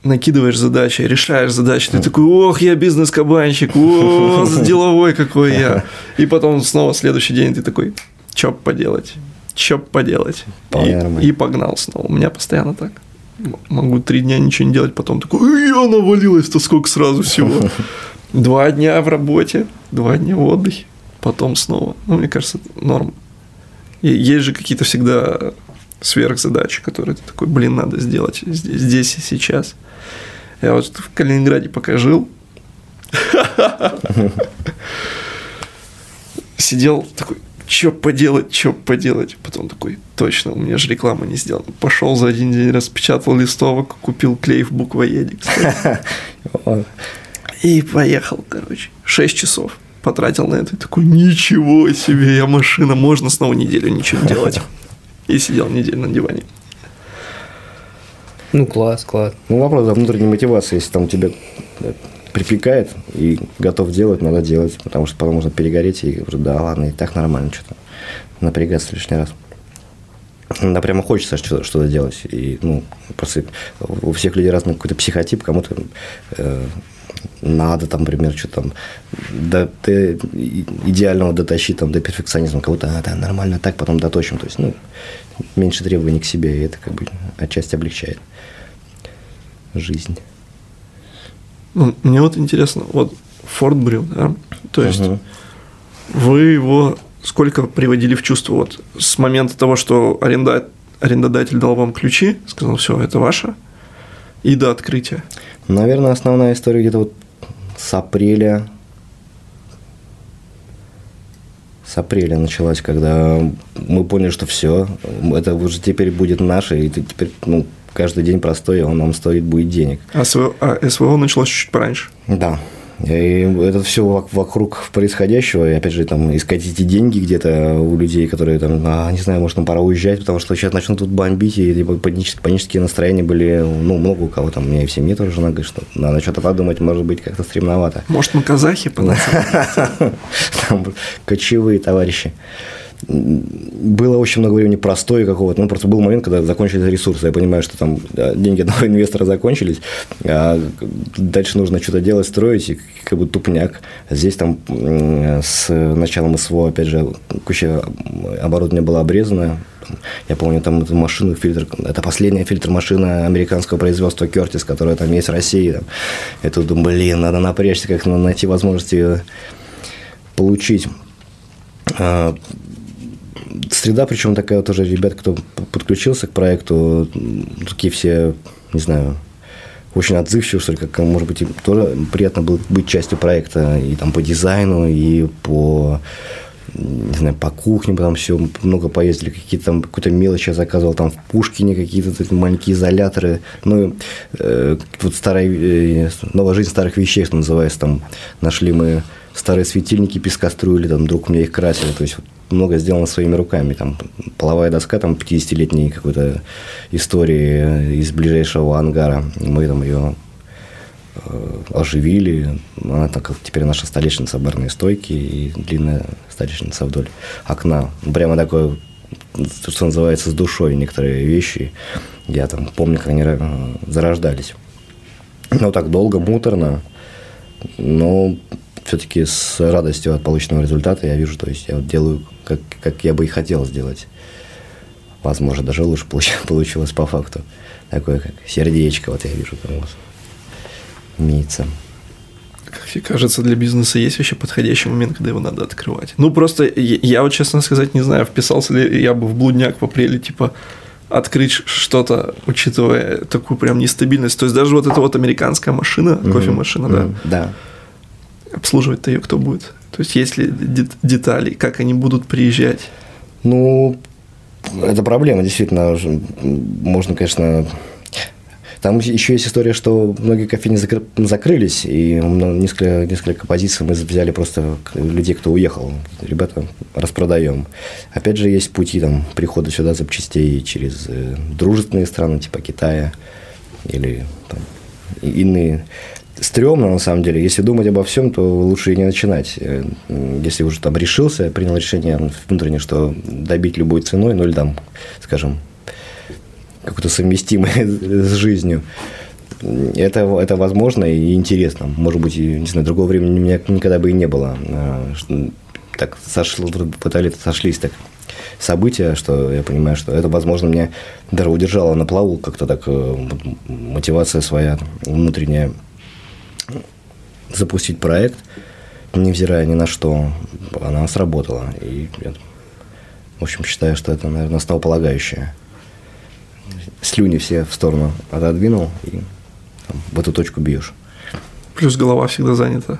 накидываешь задачи, решаешь задачи, ты такой, ох, я бизнес-кабанщик, о, деловой какой я. И потом снова следующий день ты такой, что поделать? Что поделать? И, и погнал снова. У меня постоянно так. Могу три дня ничего не делать, потом такой, я навалилось-то сколько сразу всего. Два дня в работе, два дня в отдыхе, потом снова. Ну, мне кажется, это норм. И есть же какие-то всегда сверхзадачи, которые ты такой, блин, надо сделать здесь, здесь и сейчас. Я вот в Калининграде пока жил, сидел такой, что поделать, что поделать. Потом такой, точно, у меня же реклама не сделана. Пошел за один день, распечатал листовок, купил клей в кстати. Вот. И поехал, короче. Шесть часов потратил на это. И такой, ничего себе, я машина, можно снова неделю ничего не делать. И сидел неделю на диване. Ну, класс, класс. Ну, вопрос о внутренней мотивации. Если там тебе э, припекает и готов делать, надо делать, потому что потом можно перегореть и уже, да, ладно, и так нормально что-то. Напрягаться лишний раз. Да, прямо хочется что- что-то делать. И, ну, просто у всех людей разный какой-то психотип, кому-то э, надо, там, например, что там, до, до идеального дотащить, там, до перфекционизма, кого-то, а, да, нормально так, потом доточим. То есть, ну, меньше требований к себе, и это как бы отчасти облегчает жизнь. Ну, мне вот интересно, вот Форд Брю, да? То есть Мгм. вы его сколько приводили в чувство? Вот с момента того, что аренда... арендодатель дал вам ключи, сказал, все, это ваше, и до открытия. Наверное, основная история где-то вот с апреля. С апреля началась, когда мы поняли, что все, это уже теперь будет наше, и ты теперь, ну, каждый день простой, он нам стоит будет денег. А СВО, а СВО началось чуть пораньше. Да. И это все вокруг происходящего, и опять же, там, искать эти деньги где-то у людей, которые там, а, не знаю, может, нам пора уезжать, потому что сейчас начнут тут бомбить, и типа, панические, панические настроения были, ну, много у кого там, у меня и в семье тоже жена говорит, что надо что-то подумать, может быть, как-то стремновато. Может, мы казахи Там кочевые товарищи. Было очень много времени простое какого-то. Ну, просто был момент, когда закончились ресурсы. Я понимаю, что там деньги одного инвестора закончились, а дальше нужно что-то делать, строить, и как бы тупняк. Здесь там с началом СВО, опять же, куча оборудования была обрезана. Я помню, там эту машину, фильтр, это последняя фильтр машина американского производства Кертис, которая там есть в России. Там. Я тут думаю, блин, надо напрячься, как найти возможность ее получить. Среда, причем такая тоже, ребят, кто подключился к проекту, такие все, не знаю, очень отзывчивые, что ли, как, может быть, им тоже приятно было быть частью проекта и там по дизайну, и по не знаю, по кухне, потом все много поездили, какие-то там какую-то мелочь я заказывал, там в Пушкине какие-то маленькие изоляторы, ну, э, вот старая, э, новая жизнь старых вещей, что называется, там нашли мы старые светильники пескоструили, там друг у меня их красил, то есть много сделано своими руками. Там половая доска там 50-летней какой-то истории из ближайшего ангара. Мы там ее э, оживили. Она так теперь наша столешница барной стойки и длинная столешница вдоль окна. Прямо такое, что называется, с душой некоторые вещи. Я там помню, как они э, зарождались. Ну, так долго, муторно, но все-таки с радостью от полученного результата я вижу, то есть я вот делаю, как, как я бы и хотел сделать. Возможно, даже лучше получилось по факту. Такое как сердечко, вот я вижу там у вас имеется. Как тебе кажется, для бизнеса есть вообще подходящий момент, когда его надо открывать? Ну, просто я, я вот, честно сказать, не знаю, вписался ли я бы в блудняк в апреле, типа, открыть что-то, учитывая такую прям нестабильность. То есть даже вот эта вот американская машина, mm-hmm. кофемашина, mm-hmm. да. Да. Обслуживать-то ее кто будет? То есть есть ли детали, как они будут приезжать? Ну, это проблема, действительно. Можно, конечно, там еще есть история, что многие кофейни закры... закрылись, и несколько, несколько позиций мы взяли просто людей, кто уехал. Ребята, распродаем. Опять же, есть пути там, прихода сюда запчастей через э, дружественные страны, типа Китая или там, иные стрёмно, на самом деле. Если думать обо всем, то лучше и не начинать. Э, если уже там решился, принял решение внутренне, что добить любой ценой, ну или там, скажем, какое-то совместимое с жизнью. Это, это возможно и интересно. Может быть, не знаю, другого времени у меня никогда бы и не было. А, так сошло, пытались, сошлись так события, что я понимаю, что это, возможно, меня даже удержало на плаву, как-то так э, мотивация своя внутренняя запустить проект, невзирая ни на что, она сработала. И я, в общем, считаю, что это, наверное, основополагающее слюни все в сторону отодвинул и там, в эту точку бьешь. Плюс голова всегда занята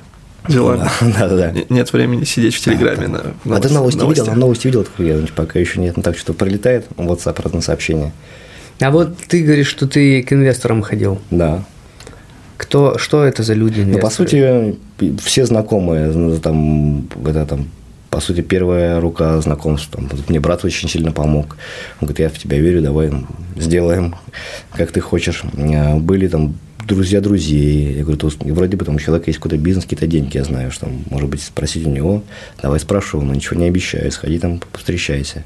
делами. Да, да, да. Нет времени сидеть в Телеграме. Да, на, а ты новости, новости видел? Новости видел? Пока еще нет. Ну, так что прилетает WhatsApp разные сообщения. А вот ты говоришь, что ты к инвесторам ходил. Да. Кто, что это за люди? Ну, по сути, все знакомые, там, это там по сути, первая рука знакомств. Там, мне брат очень сильно помог. Он говорит, я в тебя верю, давай сделаем, как ты хочешь. А, были там друзья друзей. Я говорю, вроде бы там у человека есть какой-то бизнес, какие-то деньги, я знаю, что, может быть, спросить у него. Давай спрошу, но ничего не обещаю, сходи там, встречайся.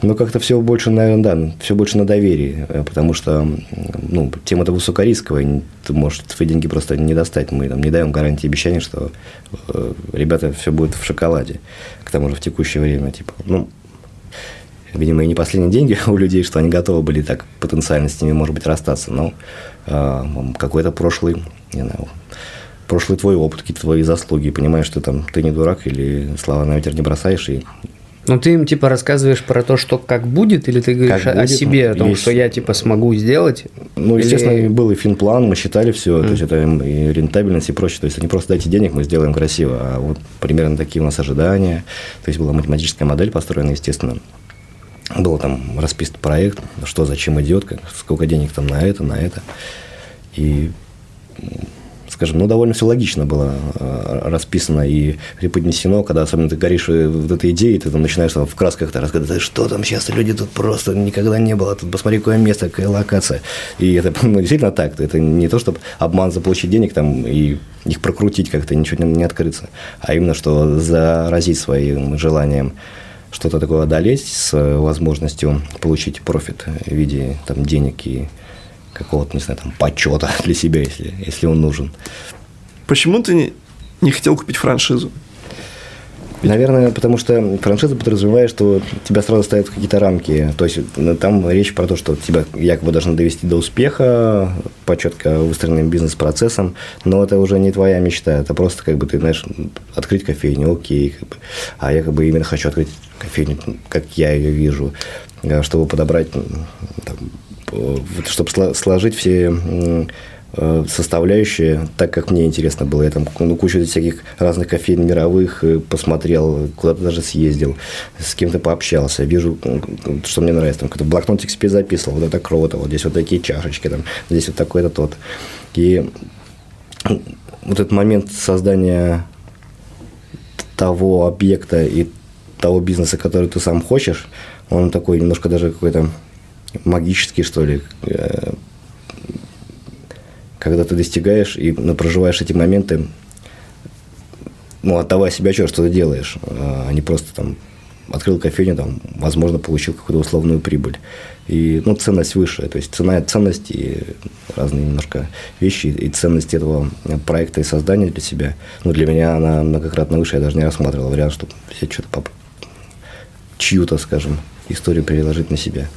Ну, как-то все больше, наверное, да, все больше на доверии, э, потому что, ну, тема-то высокорисковая, ты можешь свои деньги просто не достать. Мы там не даем гарантии обещания, что э, ребята все будет в шоколаде, к тому же в текущее время, типа, ну, видимо, и не последние деньги у людей, что они готовы были так потенциально с ними, может быть, расстаться, но э, какой-то прошлый, не знаю, прошлый твой опыт, какие-то твои заслуги, понимаешь, что там ты не дурак или слова на ветер не бросаешь, и ну, ты им, типа, рассказываешь про то, что как будет, или ты говоришь как о будет, себе, о том, есть... что я, типа, смогу сделать? Ну, или... естественно, был и финплан, мы считали все, mm. то есть это и рентабельность и прочее. То есть не просто дайте денег, мы сделаем красиво, а вот примерно такие у нас ожидания. То есть была математическая модель построена, естественно. Был там расписан проект, что зачем идет, как, сколько денег там на это, на это. И скажем, ну, довольно все логично было э, расписано и преподнесено, когда особенно ты горишь э, в этой идее, ты там начинаешь в красках рассказывать, что там сейчас люди тут просто никогда не было, тут посмотри, какое место, какая локация. И это ну, действительно так, это не то, чтобы обман заполучить денег там и их прокрутить как-то, ничего не, не открыться, а именно, что заразить своим желанием что-то такое одолеть с возможностью получить профит в виде там, денег и какого-то, не знаю, там, почета для себя, если, если он нужен. Почему ты не, не хотел купить франшизу? Наверное, потому что франшиза подразумевает, что тебя сразу ставят какие-то рамки. То есть ну, там речь про то, что тебя якобы должны довести до успеха по четко выстроенным бизнес-процессам, но это уже не твоя мечта. Это просто как бы ты знаешь, открыть кофейню, окей. Как бы. А я как бы именно хочу открыть кофейню, как я ее вижу, э, чтобы подобрать там, чтобы сложить все э, составляющие так, как мне интересно было. Я там ну, кучу всяких разных кофеин мировых э, посмотрел, куда-то даже съездил, с кем-то пообщался, вижу, что мне нравится. Там какой-то блокнотик себе записывал, вот это круто, вот здесь вот такие чашечки, там, здесь вот такой-то тот. И вот этот момент создания того объекта и того бизнеса, который ты сам хочешь, он такой немножко даже какой-то магический, что ли, э, когда ты достигаешь и ну, проживаешь эти моменты, ну, отдавая себя что, что ты делаешь, а не просто там открыл кофейню, там, возможно, получил какую-то условную прибыль. И, ну, ценность выше, то есть цена, ценность и разные немножко вещи, и ценность этого проекта и создания для себя, ну, для меня она многократно выше, я даже не рассматривал вариант, чтобы все что-то поп... чью-то, скажем, историю переложить на себя.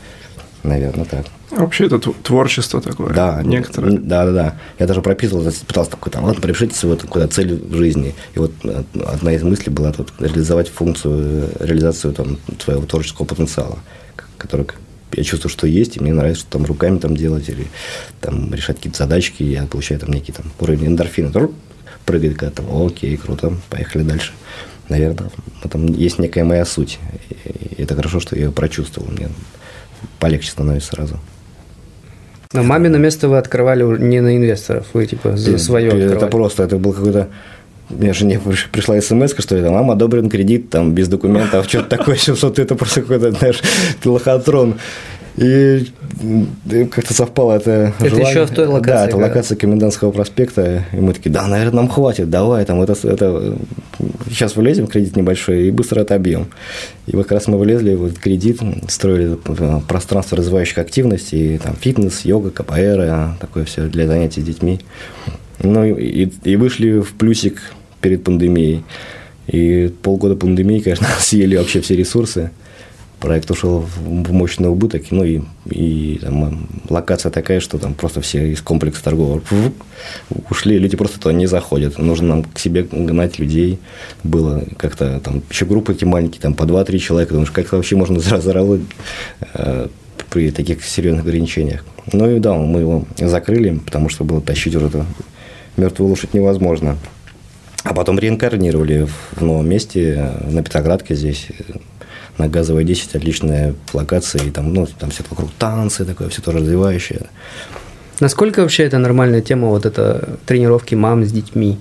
Наверное, так. Вообще это творчество такое. Да, некоторое. Да, да, да. Я даже прописывал, пытался такой, там, ладно, пропишите свою какую цель в жизни. И вот э, одна из мыслей была тут реализовать функцию, реализацию там своего творческого потенциала, который я чувствую, что есть, и мне нравится, что там руками там делать или там решать какие-то задачки, я получаю там некий там уровень эндорфина. Прыгает когда там, окей, круто, поехали дальше. Наверное, этом есть некая моя суть. И это хорошо, что я ее прочувствовал. Мне полегче становится сразу. Но маме на место вы открывали не на инвесторов, вы типа за свое Это открывали. просто, это был какой-то мне жене пришла смс, что это мама одобрен кредит, там, без документов, что-то такое, что ты это просто какой-то, знаешь, лохотрон. И как-то совпало это Это желание. еще в той локации? Да, это да? локация Комендантского проспекта. И мы такие, да, наверное, нам хватит, давай, там, это, это... сейчас вылезем, кредит небольшой, и быстро отобьем. И вот как раз мы вылезли в этот кредит, строили пространство развивающих активностей, там, фитнес, йога, КПР, такое все для занятий с детьми. Ну, и, и вышли в плюсик перед пандемией. И полгода пандемии, конечно, съели вообще все ресурсы проект ушел в мощный убыток, ну и, и там, локация такая, что там просто все из комплекса торгового ушли, люди просто туда не заходят. Нужно нам к себе гнать людей. Было как-то там еще группы эти маленькие, там по 2-3 человека. Думаешь, как вообще можно заработать э, при таких серьезных ограничениях? Ну и да, мы его закрыли, потому что было тащить уже эту мертвую лошадь невозможно. А потом реинкарнировали в новом месте, э, на Петроградке здесь, на газовой 10 отличная локация, и там, ну, там все вокруг танцы, такое все тоже развивающее. Насколько вообще это нормальная тема, вот это тренировки мам с детьми?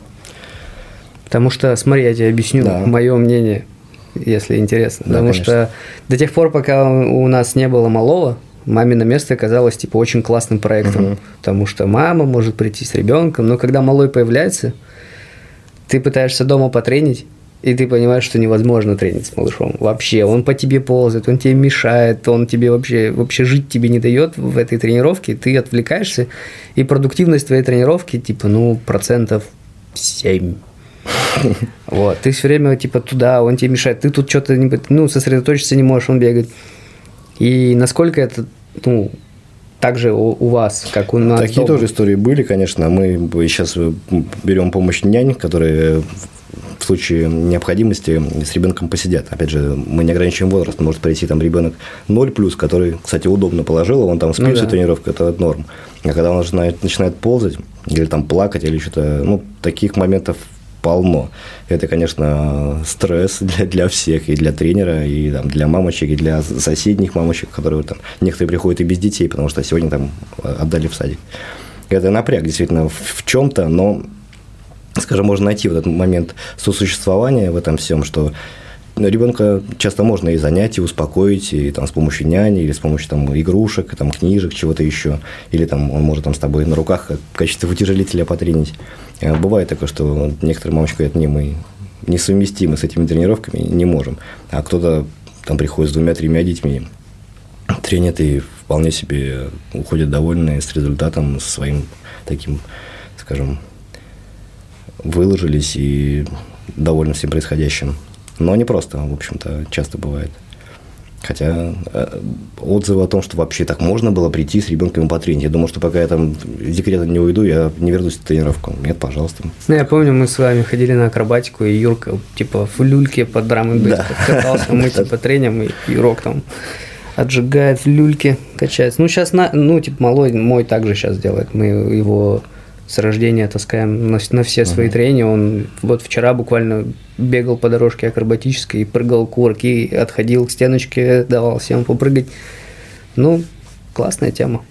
Потому что, смотри, я тебе объясню да. мое мнение, если интересно. Да, Потому конечно. что до тех пор, пока у нас не было малого, мамино место казалось типа очень классным проектом, угу. потому что мама может прийти с ребенком, но когда малой появляется, ты пытаешься дома потренить, и ты понимаешь, что невозможно тренить с малышом. Вообще, он по тебе ползает, он тебе мешает, он тебе вообще, вообще жить тебе не дает в этой тренировке, ты отвлекаешься, и продуктивность твоей тренировки, типа, ну, процентов 7. Вот, ты все время, типа, туда, он тебе мешает, ты тут что-то, ну, сосредоточиться не можешь, он бегает. И насколько это, ну, также у, у вас, как у нас. Такие дома? тоже истории были, конечно. Мы сейчас берем помощь нянь, которые в случае необходимости с ребенком посидят. Опять же, мы не ограничиваем возраст. Может прийти там ребенок 0 плюс, который, кстати, удобно положил, он там спит ну, всю да. тренировку, это норм. А когда он начинает, начинает ползать, или там плакать, или что-то, ну, таких моментов полно. Это, конечно, стресс для, для всех, и для тренера, и там, для мамочек, и для соседних мамочек, которые там, некоторые приходят и без детей, потому что сегодня там отдали в садик. Это напряг действительно в, в чем-то, но скажем, можно найти вот этот момент сосуществования в этом всем, что ребенка часто можно и занять, и успокоить, и там с помощью няни, или с помощью там игрушек, там книжек, чего-то еще, или там он может там с тобой на руках в качестве утяжелителя потренить. А бывает такое, что некоторые мамочки говорят, не, мы несовместимы с этими тренировками, не можем. А кто-то там приходит с двумя-тремя детьми, тренят и вполне себе уходят довольные с результатом, с своим таким, скажем, выложились и довольны всем происходящим. Но не просто, в общем-то, часто бывает. Хотя э, отзывы о том, что вообще так можно было прийти с ребенком и потренить. Я думал, что пока я там из декрета не уйду, я не вернусь в тренировку. Нет, пожалуйста. Ну, я помню, мы с вами ходили на акробатику, и Юрка, типа, в люльке под драм да. катался, мы, типа, треним, и Юрок там отжигает в люльке, качается. Ну, сейчас, на, ну, типа, малой мой также сейчас делает. Мы его с рождения таскаем на, на все свои uh-huh. трения. Он вот вчера буквально бегал по дорожке акробатической, прыгал кувырки, отходил к стеночке, давал всем попрыгать. Ну, классная тема.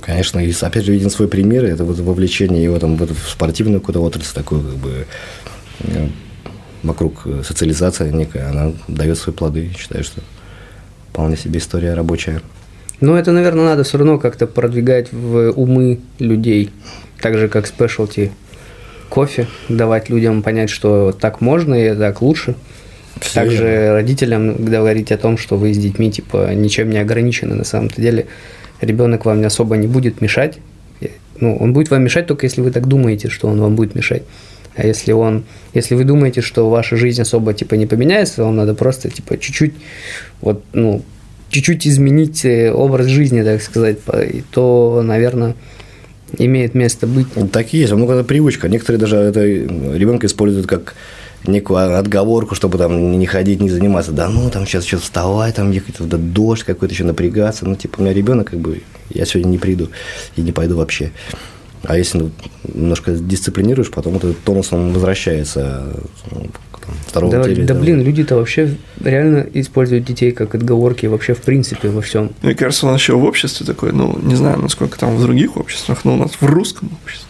Конечно, и опять же виден свой пример, это вот вовлечение его там в спортивную какую-то отрасль, такую как бы э, вокруг э, социализация некая, она дает свои плоды. Считаю, что вполне себе история рабочая. Ну, это, наверное, надо все равно как-то продвигать в умы людей. Так же, как спешлти кофе, давать людям понять, что так можно и так лучше. Всё Также верно. родителям говорить о том, что вы с детьми типа ничем не ограничены на самом-то деле. Ребенок вам особо не будет мешать. Ну, он будет вам мешать только если вы так думаете, что он вам будет мешать. А если он, если вы думаете, что ваша жизнь особо типа не поменяется, вам надо просто типа чуть-чуть вот ну чуть-чуть изменить э, образ жизни, так сказать, то, наверное, имеет место быть. Ну, Так и есть, ну это привычка. Некоторые даже это ребенка используют как некую отговорку, чтобы там не ходить, не заниматься. Да ну, там сейчас что вставай, там ехать, да дождь какой-то еще напрягаться. Ну, типа, у меня ребенок, как бы, я сегодня не приду и не пойду вообще. А если ну, немножко дисциплинируешь, потом этот тонус он возвращается ну, там, здоровому Да, теле, да блин, люди-то вообще реально используют детей как отговорки вообще в принципе во всем. Мне кажется, у нас еще в обществе такое, ну, не знаю, насколько там в других обществах, но у нас в русском обществе,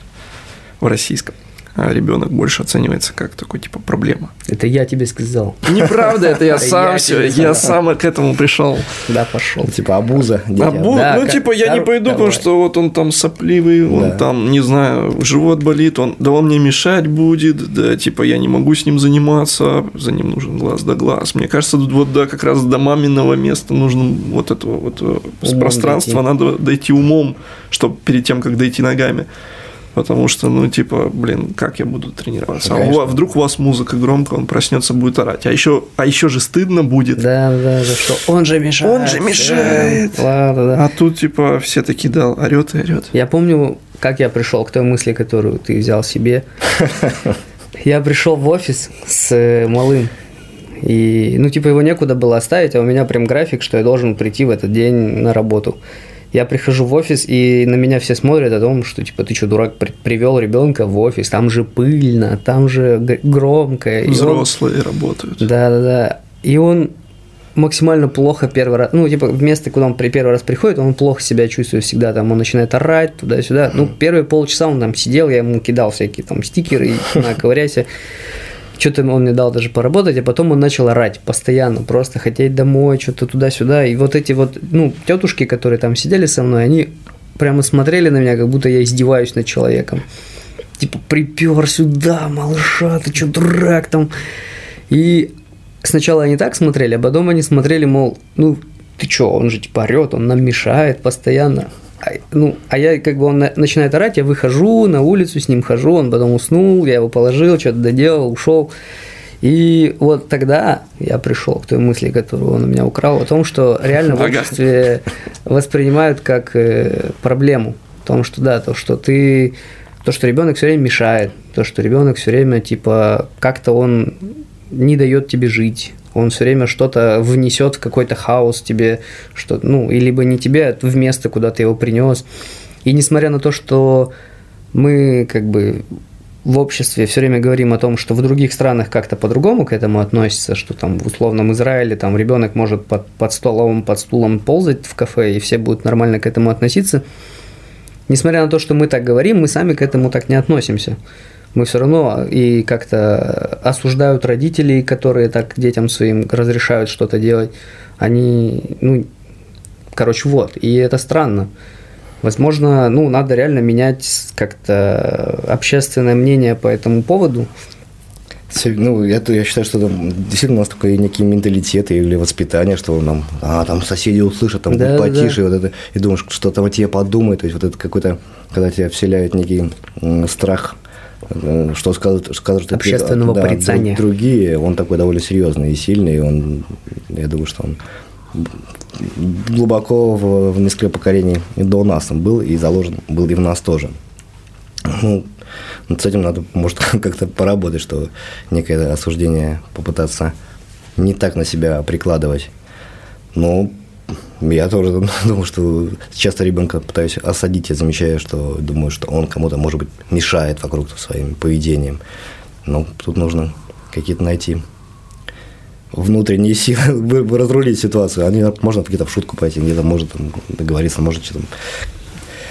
в российском, а ребенок больше оценивается как такой, типа, проблема. Это я тебе сказал. Неправда, это я сам все, я сам к этому пришел. Да, пошел. Типа. А бу- Да, ну, типа, я не пойду, потому что вот он там сопливый, он там, не знаю, живот болит, он, да он мне мешать будет, да, типа, я не могу с ним заниматься, за ним нужен глаз да глаз. Мне кажется, тут вот, да, как раз до маминого места нужно вот этого вот э, пространства, надо дойти умом, чтобы перед тем, как дойти ногами. Потому что, ну, типа, блин, как я буду тренироваться? Ну, а конечно. вдруг у вас музыка громкая, он проснется, будет орать. А еще, а еще же стыдно будет. Да, да, за что? Он же мешает. Он же мешает. всем. Ладно, да. А тут, типа, все такие, да, орет и орет. Я помню, как я пришел к той мысли, которую ты взял себе. Я пришел в офис с э, малым. И, ну, типа, его некуда было оставить, а у меня прям график, что я должен прийти в этот день на работу. Я прихожу в офис, и на меня все смотрят о том, что, типа, ты что, дурак, при- привел ребенка в офис, там же пыльно, там же громко. И он- Взрослые работают. да, да, да. И он максимально плохо первый раз, ну, типа, место, куда он при первый раз приходит, он плохо себя чувствует всегда, там, он начинает орать туда-сюда. Ну, первые полчаса он там сидел, я ему кидал всякие там стикеры, на, ковыряйся. Что-то он мне дал даже поработать, а потом он начал орать постоянно, просто хотеть домой, что-то туда-сюда. И вот эти вот, ну, тетушки, которые там сидели со мной, они прямо смотрели на меня, как будто я издеваюсь над человеком. Типа, припер сюда, малыша, ты что, дурак там? И сначала они так смотрели, а потом они смотрели, мол, ну, ты чё, он же типа орет, он нам мешает постоянно. А, ну, а я, как бы, он на- начинает орать, я выхожу на улицу, с ним хожу, он потом уснул, я его положил, что-то доделал, ушел. И вот тогда я пришел к той мысли, которую он у меня украл, о том, что реально в обществе воспринимают как э, проблему. В том, что да, то, что ты то, что ребенок все время мешает, то, что ребенок все время, типа, как-то он не дает тебе жить, он все время что-то внесет в какой-то хаос тебе, что, ну, и либо не тебе, а в место, куда ты его принес. И несмотря на то, что мы как бы в обществе все время говорим о том, что в других странах как-то по-другому к этому относятся, что там в условном Израиле там ребенок может под, под столом, под стулом ползать в кафе, и все будут нормально к этому относиться. Несмотря на то, что мы так говорим, мы сами к этому так не относимся. Мы все равно и как-то осуждают родителей, которые так детям своим разрешают что-то делать. Они, ну, короче, вот. И это странно. Возможно, ну, надо реально менять как-то общественное мнение по этому поводу. Ну, это, я считаю, что там действительно у нас такой некий менталитет или воспитание, что нам, а, там соседи услышат, там Да, будет да, потише, вот это, и думаешь, что там о тебе подумают, то есть вот это какой-то, когда тебя вселяют некий страх, что скажут, скажут Общественного да, порицания. друг- другие, он такой довольно серьезный и сильный, он, я думаю, что он глубоко в, в несколько поколений и до нас он был и заложен был и в нас тоже. Ну, над с этим надо, может, как-то поработать, что некое осуждение попытаться не так на себя прикладывать. Но я тоже думаю, что часто ребенка пытаюсь осадить, я замечаю, что думаю, что он кому-то, может быть, мешает вокруг своим поведением. Но тут нужно какие-то найти внутренние силы, разрулить ситуацию. Они, можно где-то в шутку пойти, где-то может там, договориться, может что-то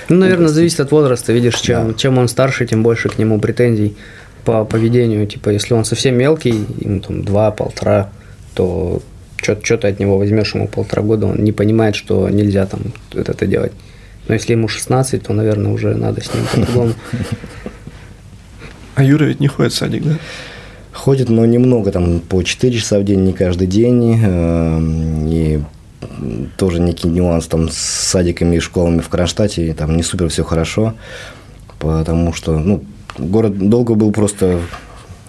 Ну, наверное, зависит от возраста. Видишь, чем, чем он старше, тем больше к нему претензий. по поведению, типа, если он совсем мелкий, ему там два, полтора, то что ты от него возьмешь ему полтора года, он не понимает, что нельзя там это делать. Но если ему 16, то, наверное, уже надо с ним по-другому. А Юра ведь не ходит в садик, да? Ходит, но немного, там по 4 часа в день, не каждый день. Э, и тоже некий нюанс там с садиками и школами в Кронштадте, там не супер все хорошо, потому что, ну, город долго был просто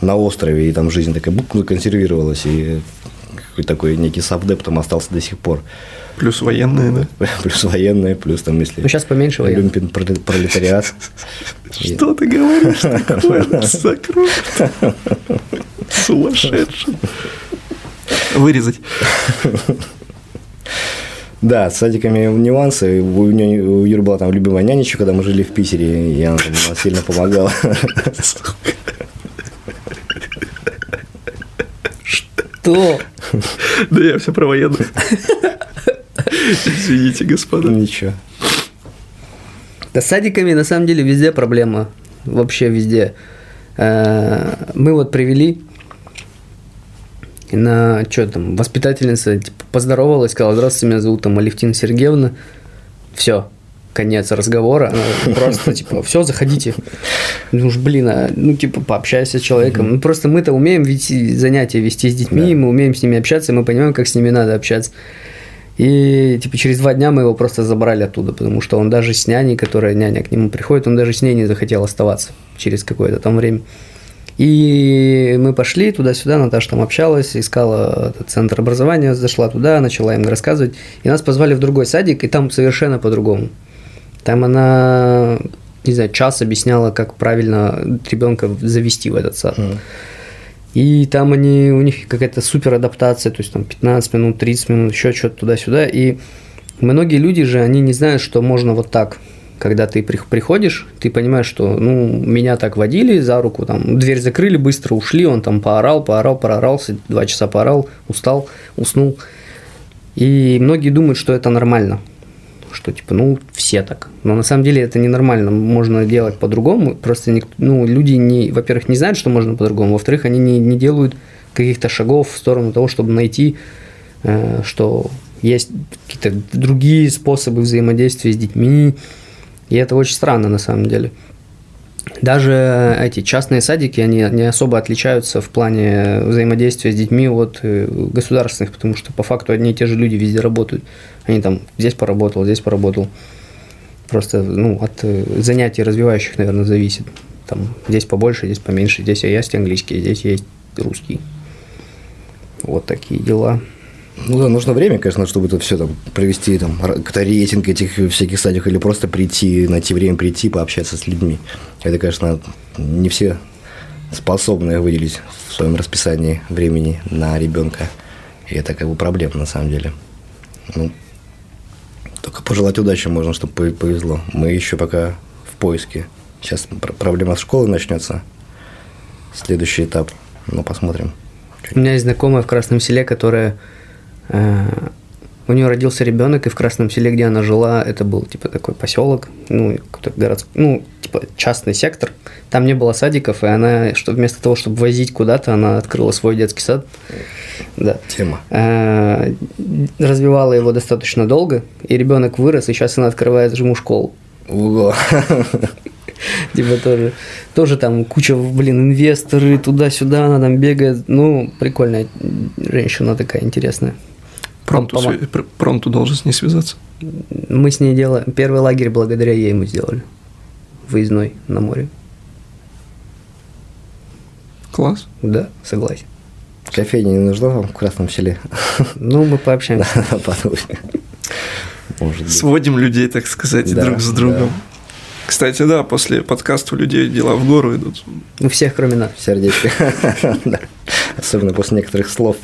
на острове, и там жизнь такая буквы консервировалась, и какой-то такой некий сабдеп там остался до сих пор. Плюс военные, да? Плюс военные, плюс там, если... Ну, сейчас поменьше военных. Люмпин пролетариат. Что ты говоришь такое? Закрой. Сумасшедший. Вырезать. Да, с садиками нюансы. У, нее, у Юры была там любимая нянечка, когда мы жили в Питере, и она там сильно помогала. Что? Да я все про военных. Извините, господа. Ничего. Да с садиками на самом деле везде проблема. Вообще везде. Э, мы вот привели на что там, воспитательница типа, поздоровалась, сказала, здравствуйте, меня зовут там Алевтина Сергеевна. Все, конец разговора. Просто, типа, все, заходите. Ну уж, блин, а, ну, типа, пообщайся с человеком. Ну, просто мы-то умеем вести занятия вести с детьми, да. мы умеем с ними общаться, мы понимаем, как с ними надо общаться. И, типа, через два дня мы его просто забрали оттуда, потому что он даже с няней, которая няня к нему приходит, он даже с ней не захотел оставаться через какое-то там время. И мы пошли туда-сюда, Наташа там общалась, искала этот центр образования, зашла туда, начала им рассказывать. И нас позвали в другой садик, и там совершенно по-другому. Там она, не знаю, час объясняла, как правильно ребенка завести в этот сад. Mm. И там они, у них какая-то супер адаптация, то есть там 15 минут, 30 минут, еще что-то туда-сюда. И многие люди же, они не знают, что можно вот так когда ты приходишь, ты понимаешь, что, ну, меня так водили за руку, там, дверь закрыли, быстро ушли, он там поорал, поорал, проорался, два часа поорал, устал, уснул. И многие думают, что это нормально, что, типа, ну, все так. Но на самом деле это ненормально, можно делать по-другому, просто, ну, люди, не, во-первых, не знают, что можно по-другому, во-вторых, они не, не делают каких-то шагов в сторону того, чтобы найти, э, что есть какие-то другие способы взаимодействия с детьми, и это очень странно на самом деле. Даже эти частные садики, они не особо отличаются в плане взаимодействия с детьми от э, государственных, потому что по факту одни и те же люди везде работают. Они там здесь поработал, здесь поработал. Просто ну, от э, занятий развивающих, наверное, зависит. Там здесь побольше, здесь поменьше, здесь есть английский, здесь есть русский. Вот такие дела. Ну да, нужно время, конечно, чтобы это все там провести, там, какой-то рейтинг этих всяких садиков, или просто прийти, найти время прийти, пообщаться с людьми. Это, конечно, не все способны выделить в своем расписании времени на ребенка. И это как бы проблема на самом деле. Ну, только пожелать удачи можно, чтобы повезло. Мы еще пока в поиске. Сейчас проблема с школой начнется. Следующий этап. Ну, посмотрим. У меня есть знакомая в Красном селе, которая у нее родился ребенок, и в Красном селе, где она жила, это был типа такой поселок, ну, какой-то городской, ну, типа частный сектор. Там не было садиков, и она, что вместо того, чтобы возить куда-то, она открыла свой детский сад. Да. Тема. Э, развивала его достаточно долго, и ребенок вырос, и сейчас она открывает ему школу. Ого. Типа тоже, тоже там куча, блин, инвесторы туда-сюда, она там бегает. Ну, прикольная женщина такая интересная. Пронту, Пом- св... Пронту должен с ней связаться. Мы с ней делаем. Первый лагерь благодаря ей мы сделали. Выездной на море. Класс. Да, согласен. Кофейня не нужна вам в Красном селе? Ну, мы пообщаемся. Может Сводим людей, так сказать, да, друг с другом. Да. Кстати, да, после подкаста у людей дела в гору идут. У всех, кроме нас. Сердечко. Особенно после некоторых слов.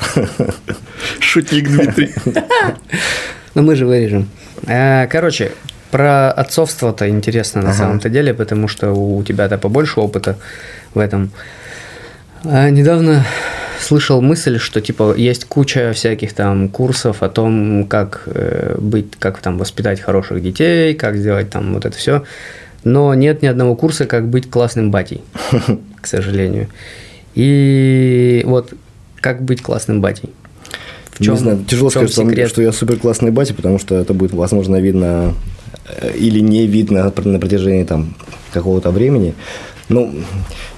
Шутник Дмитрий. Но мы же вырежем. Э, короче, про отцовство-то интересно на ага. самом-то деле, потому что у тебя-то побольше опыта в этом. А недавно слышал мысль, что типа есть куча всяких там курсов о том, как э, быть, как там воспитать хороших детей, как сделать там вот это все. но нет ни одного курса, как быть классным батей, к сожалению. И вот как быть классным батей? В чем, не знаю, тяжело сказать, секрет? что я супер классный батя, потому что это будет, возможно, видно э, или не видно на протяжении там какого-то времени. Ну,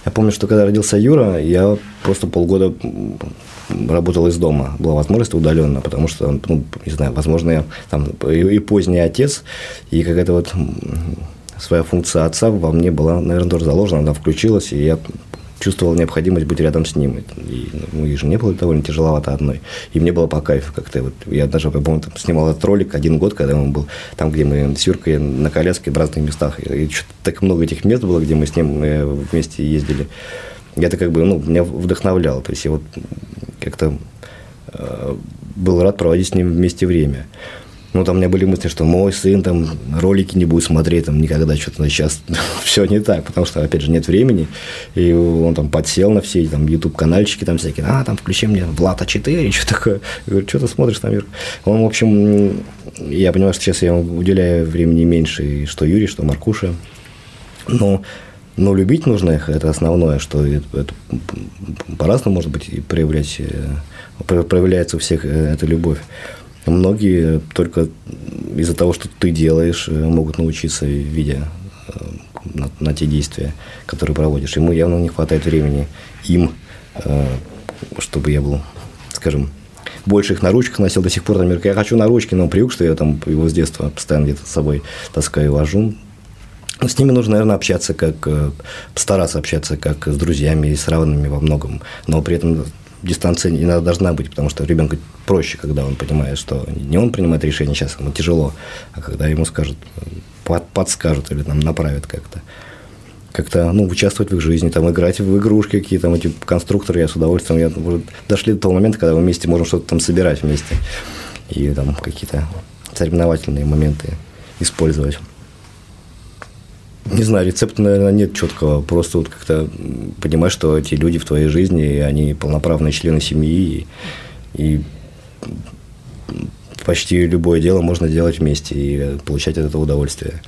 я помню, что когда родился Юра, я просто полгода работал из дома. Была возможность удаленно, потому что, ну, не знаю, возможно, я там и поздний отец, и какая-то вот своя функция отца во мне была, наверное, тоже заложена, она включилась, и я чувствовал необходимость быть рядом с ним. И, ну, и жене было довольно тяжеловато одной. И мне было по кайфу как-то. Вот, я даже, по-моему, снимал этот ролик один год, когда он был там, где мы с Юркой на коляске в разных местах. И, и так много этих мест было, где мы с ним э, вместе ездили. И это как бы, ну, меня вдохновляло. То есть я вот как-то э, был рад проводить с ним вместе время. Ну, там у меня были мысли, что мой сын там ролики не будет смотреть там никогда, что-то сейчас все не так, потому что, опять же, нет времени, и он там подсел на все там YouTube-канальчики там всякие, а, там включи мне Влада 4, что такое, я говорю, что ты смотришь там, Юр? Он, в общем, я понимаю, что сейчас я уделяю времени меньше, и что Юрий, что Маркуша, но но любить нужно их, это основное, что это, это по-разному, может быть, и проявлять, э, проявляется у всех э, эта любовь. Многие только из-за того, что ты делаешь, э, могут научиться, видя э, на, на те действия, которые проводишь. Ему явно не хватает времени им, э, чтобы я был, скажем, больше их на ручках носил до сих пор. Например, я хочу на ручки, но привык, что я там его с детства постоянно где-то с собой таскаю и вожу. Но с ними нужно, наверное, общаться как, стараться общаться как с друзьями и с равными во многом, но при этом дистанция иногда должна быть, потому что ребенку проще, когда он понимает, что не он принимает решение, сейчас ему тяжело, а когда ему скажут, под, подскажут или там направят как-то. Как-то, ну, участвовать в их жизни, там, играть в игрушки какие там эти конструкторы, я с удовольствием, я, уже дошли до того момента, когда мы вместе можем что-то там собирать вместе. И там какие-то соревновательные моменты использовать. Не знаю, рецепта, наверное, нет четкого. Просто вот как-то понимаешь, что эти люди в твоей жизни, они полноправные члены семьи, и, и почти любое дело можно делать вместе и получать от этого удовольствие.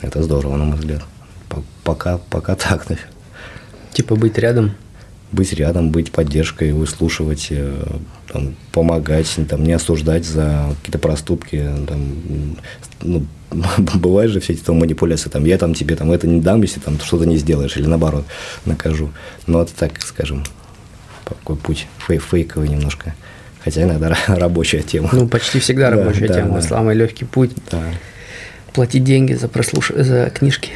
Это здорово, на мой взгляд. Пока, пока так. Типа быть рядом? Быть рядом, быть поддержкой, выслушивать, э, там, помогать, там, не осуждать за какие-то проступки. Там, ну, бывает же все эти там манипуляции, там, я там тебе там это не дам, если там что-то не сделаешь, или наоборот, накажу. Но это так, скажем, такой путь фей фейковый немножко. Хотя иногда рабочая тема. Ну, почти всегда рабочая да, тема. Да, Самый легкий путь. Да. Платить деньги за прослуш... за книжки.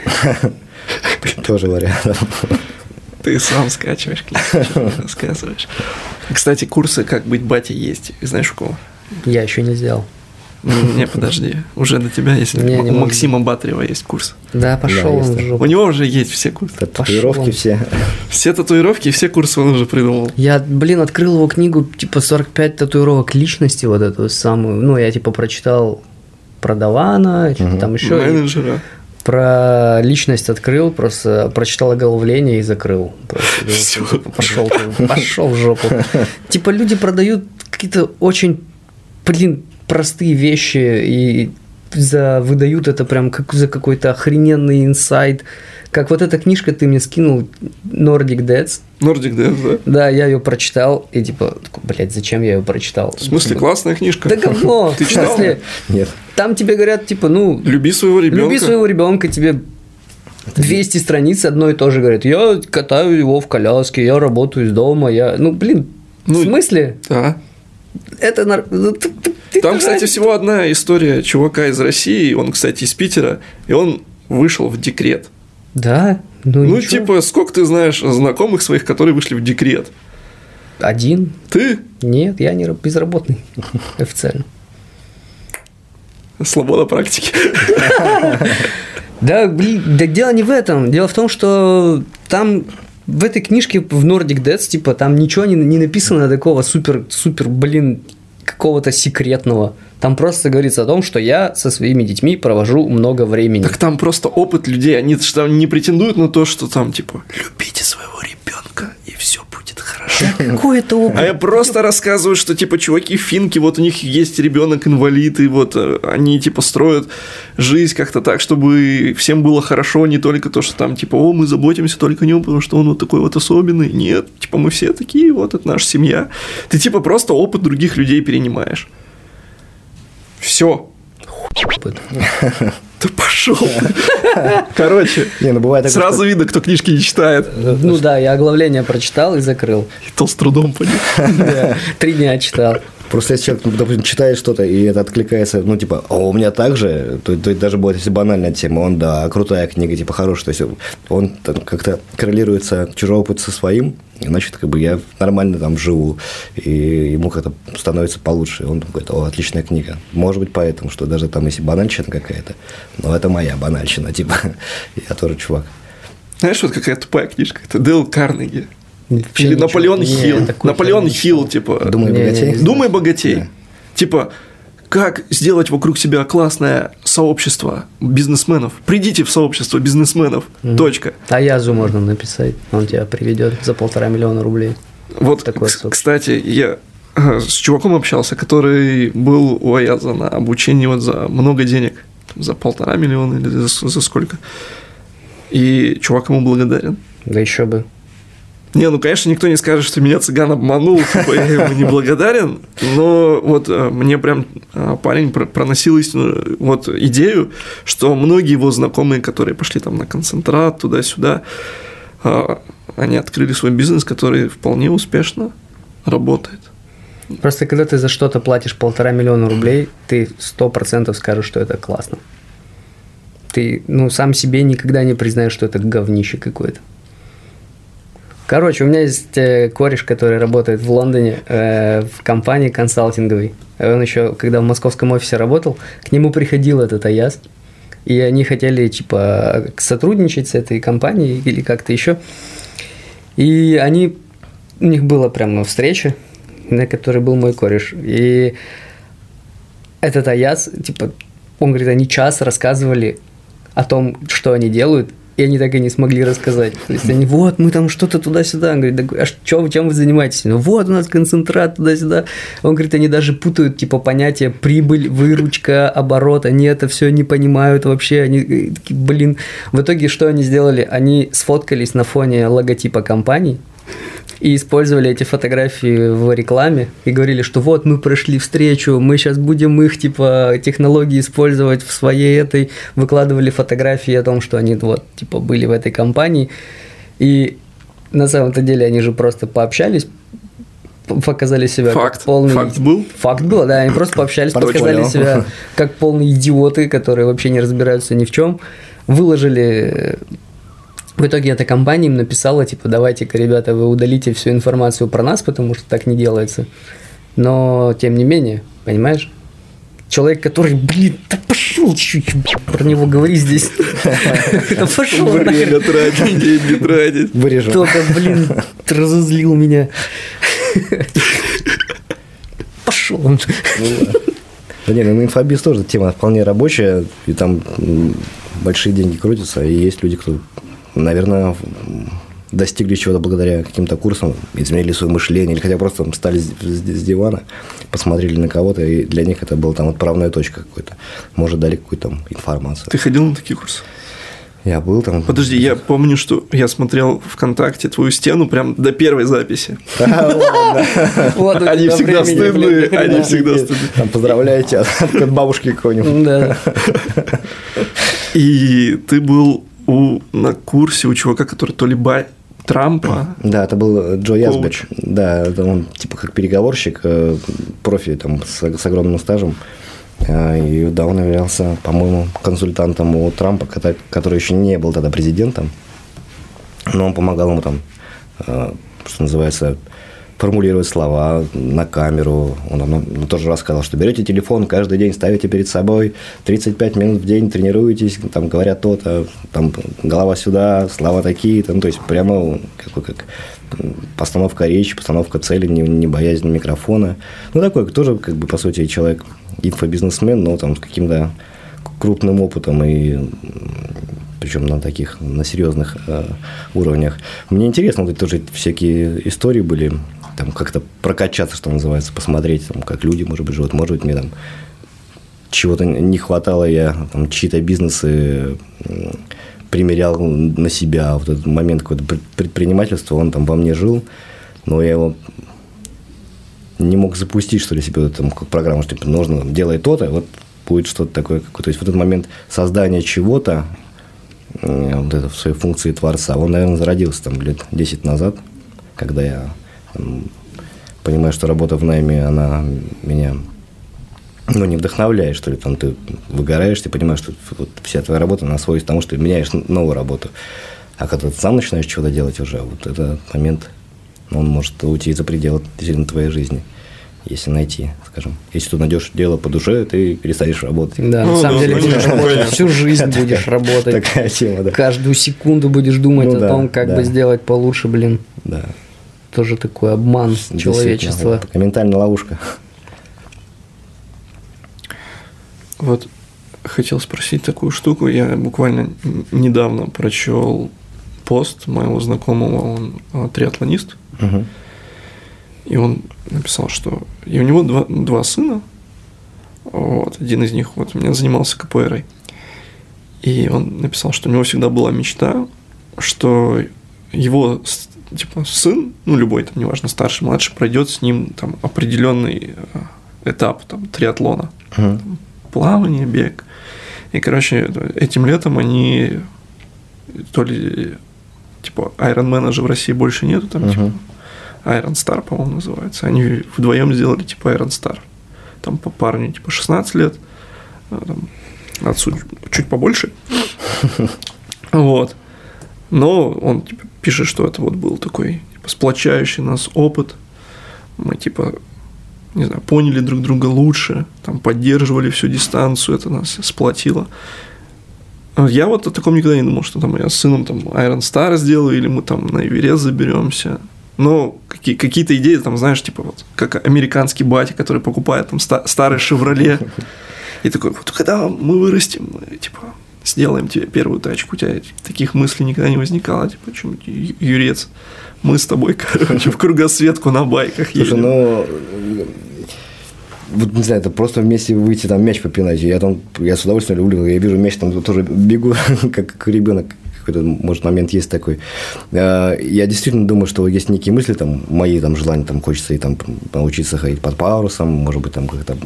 Тоже вариант. Ты сам скачиваешь книжки, рассказываешь. Кстати, курсы «Как быть батей» есть. Знаешь, у кого? Я еще не сделал. Не, подожди, уже на тебя есть. Не, не у Максима Батрева есть курс. Да, пошел да, он в У него уже есть все курсы. Татуировки все. Все татуировки, все курсы он уже придумал. Я, блин, открыл его книгу, типа 45 татуировок личности, вот эту самую. Ну, я типа прочитал про Давана, угу. там еще. Менеджера. Про личность открыл, просто прочитал оглавление и закрыл. Пошел, пошел в жопу. Типа люди продают какие-то очень, блин, простые вещи и за, выдают это прям как за какой-то охрененный инсайт. Как вот эта книжка ты мне скинул, Nordic Dads. Nordic Dads, да? Да, я ее прочитал, и типа, блядь, зачем я ее прочитал? В смысле, типа, классная книжка? Да говно! Ты читал? Нет. Там тебе говорят, типа, ну... Люби своего ребенка. Люби своего ребенка, тебе 200 страниц одно и то же говорит. Я катаю его в коляске, я работаю из дома, я... Ну, блин, ну, в смысле? Да. Это... Ну, там, кстати, всего одна история чувака из России, он, кстати, из Питера, и он вышел в декрет. Да? Ну, ну типа, сколько ты знаешь знакомых своих, которые вышли в декрет? Один. Ты? Нет, я не безработный официально. Слобода практики. Да, блин, да дело не в этом. Дело в том, что там в этой книжке в Nordic Deaths, типа, там ничего не, не написано такого супер, супер, блин, какого-то секретного. Там просто говорится о том, что я со своими детьми провожу много времени. Так там просто опыт людей, они же там не претендуют на то, что там типа любите своего ребенка и все будет хорошо. Какой это опыт? А я просто рассказываю, что типа чуваки финки, вот у них есть ребенок инвалид, и вот э, они типа строят жизнь как-то так, чтобы всем было хорошо, не только то, что там типа, о, мы заботимся только о нем, потому что он вот такой вот особенный. Нет, типа мы все такие, вот это наша семья. Ты типа просто опыт других людей перенимаешь. Все. Опыт. Ты пошел. Короче, Не, ну бывает такое, сразу видно, кто книжки не читает. Ну да, я оглавление прочитал и закрыл. И то с трудом понял. Да, Три дня читал. Просто если человек, допустим, читает что-то, и это откликается, ну, типа, а у меня так же, то, то даже будет, если банальная тема, он, да, крутая книга, типа, хорошая, то есть он там как-то коррелируется чужой опыт со своим, значит, как бы я нормально там живу, и ему как-то становится получше, и он говорит, о, отличная книга. Может быть, поэтому, что даже там, если банальщина какая-то, но это моя банальщина, типа, я тоже чувак. Знаешь, вот какая тупая книжка, это Дэл Карнеги. Вообще Или ничего. Наполеон Не, Хилл. Наполеон херни Хилл, типа. Не, не, богатей. не. Думай богатей. Да. Типа, как сделать вокруг себя классное сообщество бизнесменов? Придите в сообщество бизнесменов. Точка. А Язу можно написать, он тебя приведет за полтора миллиона рублей. Вот, Такое сообщество. кстати, я с чуваком общался, который был у Аяза на обучении вот за много денег. Там За полтора миллиона или за, за сколько. И чувак ему благодарен. Да еще бы. Не, ну, конечно, никто не скажет, что меня цыган обманул, типа, я ему не благодарен, но вот э, мне прям э, парень про- проносил истину, вот идею, что многие его знакомые, которые пошли там на концентрат, туда-сюда, э, они открыли свой бизнес, который вполне успешно работает. Просто когда ты за что-то платишь полтора миллиона рублей, ты сто процентов скажешь, что это классно. Ты, ну, сам себе никогда не признаешь, что это говнище какое-то. Короче, у меня есть э, кореш, который работает в Лондоне э, в компании консалтинговой. Он еще, когда в московском офисе работал, к нему приходил этот Аяз, и они хотели, типа, сотрудничать с этой компанией или как-то еще. И они, у них была прямо встреча, на которой был мой кореш. И этот Аяз, типа, он говорит, они час рассказывали о том, что они делают, и они так и не смогли рассказать. То есть они, вот, мы там что-то туда-сюда. Он говорит, а чё, чем вы занимаетесь? Ну, вот у нас концентрат туда-сюда. Он говорит, они даже путают, типа, понятие прибыль, выручка, оборот. Они это все не понимают вообще. Они э, такие, блин. В итоге, что они сделали? Они сфоткались на фоне логотипа компании, и использовали эти фотографии в рекламе и говорили, что вот мы прошли встречу, мы сейчас будем их типа технологии использовать в своей этой, выкладывали фотографии о том, что они вот типа были в этой компании и на самом-то деле они же просто пообщались, показали себя Факт. как полный... Факт был? Факт был, да, они просто пообщались, Порой показали понял. себя как полные идиоты, которые вообще не разбираются ни в чем, выложили в итоге эта компания им написала, типа, давайте-ка, ребята, вы удалите всю информацию про нас, потому что так не делается. Но, тем не менее, понимаешь? Человек, который, блин, да пошел чуть про него говори здесь. Да пошел Время тратить, деньги тратить. Вырежу. Только, блин, разозлил меня. Пошел он. Да нет, ну инфобиз тоже тема вполне рабочая, и там большие деньги крутятся, и есть люди, кто, наверное, достигли чего-то благодаря каким-то курсам, изменили свое мышление, или хотя просто там встали с, с- дивана, посмотрели на кого-то, и для них это была там отправная точка какой-то. Может, дали какую-то там информацию. Ты ходил на такие курсы? Я был там. Подожди, я помню, что я смотрел ВКонтакте твою стену прям до первой записи. У Они тебя всегда стыдные, они всегда стыдные. Там поздравляете от, от бабушки какой-нибудь. И ты был у, на курсе у чувака, который то ли бай Трампа. Да, это был Джо. Язбек. Да, он типа как переговорщик, э, профи там с, с огромным стажем. А, И да, он являлся, по-моему, консультантом у Трампа, который еще не был тогда президентом. Но он помогал ему там, э, что называется, формулировать слова на камеру. Он нам тоже рассказал, что берете телефон, каждый день ставите перед собой, 35 минут в день тренируетесь, там говорят то-то, там голова сюда, слова такие, там, то есть прямо как, как постановка речи, постановка цели, не, не боязнь микрофона. Ну, такой тоже, как бы, по сути, человек, инфобизнесмен, но там с каким-то крупным опытом и причем на таких, на серьезных э, уровнях. Мне интересно, вот тоже всякие истории были, там как-то прокачаться, что называется, посмотреть, там, как люди, может быть, живут, может быть, мне там чего-то не хватало, я там чьи-то бизнесы примерял на себя. Вот этот момент какого-то предпринимательства, он там во мне жил, но я его не мог запустить, что ли, себе вот, там, как программу, что типа, нужно делать то-то, вот будет что-то такое. То есть, вот этот момент создания чего-то, вот это в своей функции творца, он, наверное, зародился там лет 10 назад, когда я там, понимаю, что работа в найме, она меня ну, не вдохновляет, что ли, там ты выгораешь, ты понимаешь, что вот вся твоя работа, она сводится к тому, что ты меняешь новую работу. А когда ты сам начинаешь чего-то делать уже, вот этот момент, он может уйти за пределы действительно твоей жизни. Если найти, скажем. Если ты найдешь дело по душе, ты перестанешь работать. Да, ну, на самом да, деле будешь работать всю жизнь будешь работать. Такая тема, да. Каждую секунду будешь думать ну, о да, том, как да. бы сделать получше, блин. Да. Тоже такой обман человечества. Такая ментальная ловушка. Вот хотел спросить такую штуку. Я буквально недавно прочел пост моего знакомого, он а, триатлонист. Угу. И он написал, что и у него два, два сына. Вот, один из них вот у меня занимался КПРой. И он написал, что у него всегда была мечта, что его типа сын, ну любой там, неважно, старший, младший, пройдет с ним там определенный а, этап там триатлона. Uh-huh. Там, плавание, бег. И, короче, этим летом они то ли типа Ironman же в России больше нету, там uh-huh. типа Iron Star, по-моему, называется. Они вдвоем сделали типа Iron Star. Там по парню типа 16 лет, а там, отцу чуть побольше. Вот. Но он типа, пишет, что это вот был такой типа, сплочающий нас опыт. Мы типа не знаю, поняли друг друга лучше, там, поддерживали всю дистанцию, это нас сплотило. Я вот о таком никогда не думал, что там я с сыном там Iron Star сделаю, или мы там на Эверест заберемся. Но какие- какие-то идеи, там, знаешь, типа вот, как американский батя, который покупает там ста- старый Шевроле, и такой, вот когда мы вырастем, мы, типа, сделаем тебе первую тачку, у тебя таких мыслей никогда не возникало, типа, чем юрец мы с тобой, короче, в кругосветку на байках едем. Слушай, ну, вот, не знаю, это просто вместе выйти, там, мяч попинать. Я там, я с удовольствием люблю, я вижу мяч, там тоже бегу, как ребенок какой-то, может, момент есть такой. А, я действительно думаю, что есть некие мысли, там, мои там желания, там, хочется и там научиться ходить под парусом, может быть, там как-то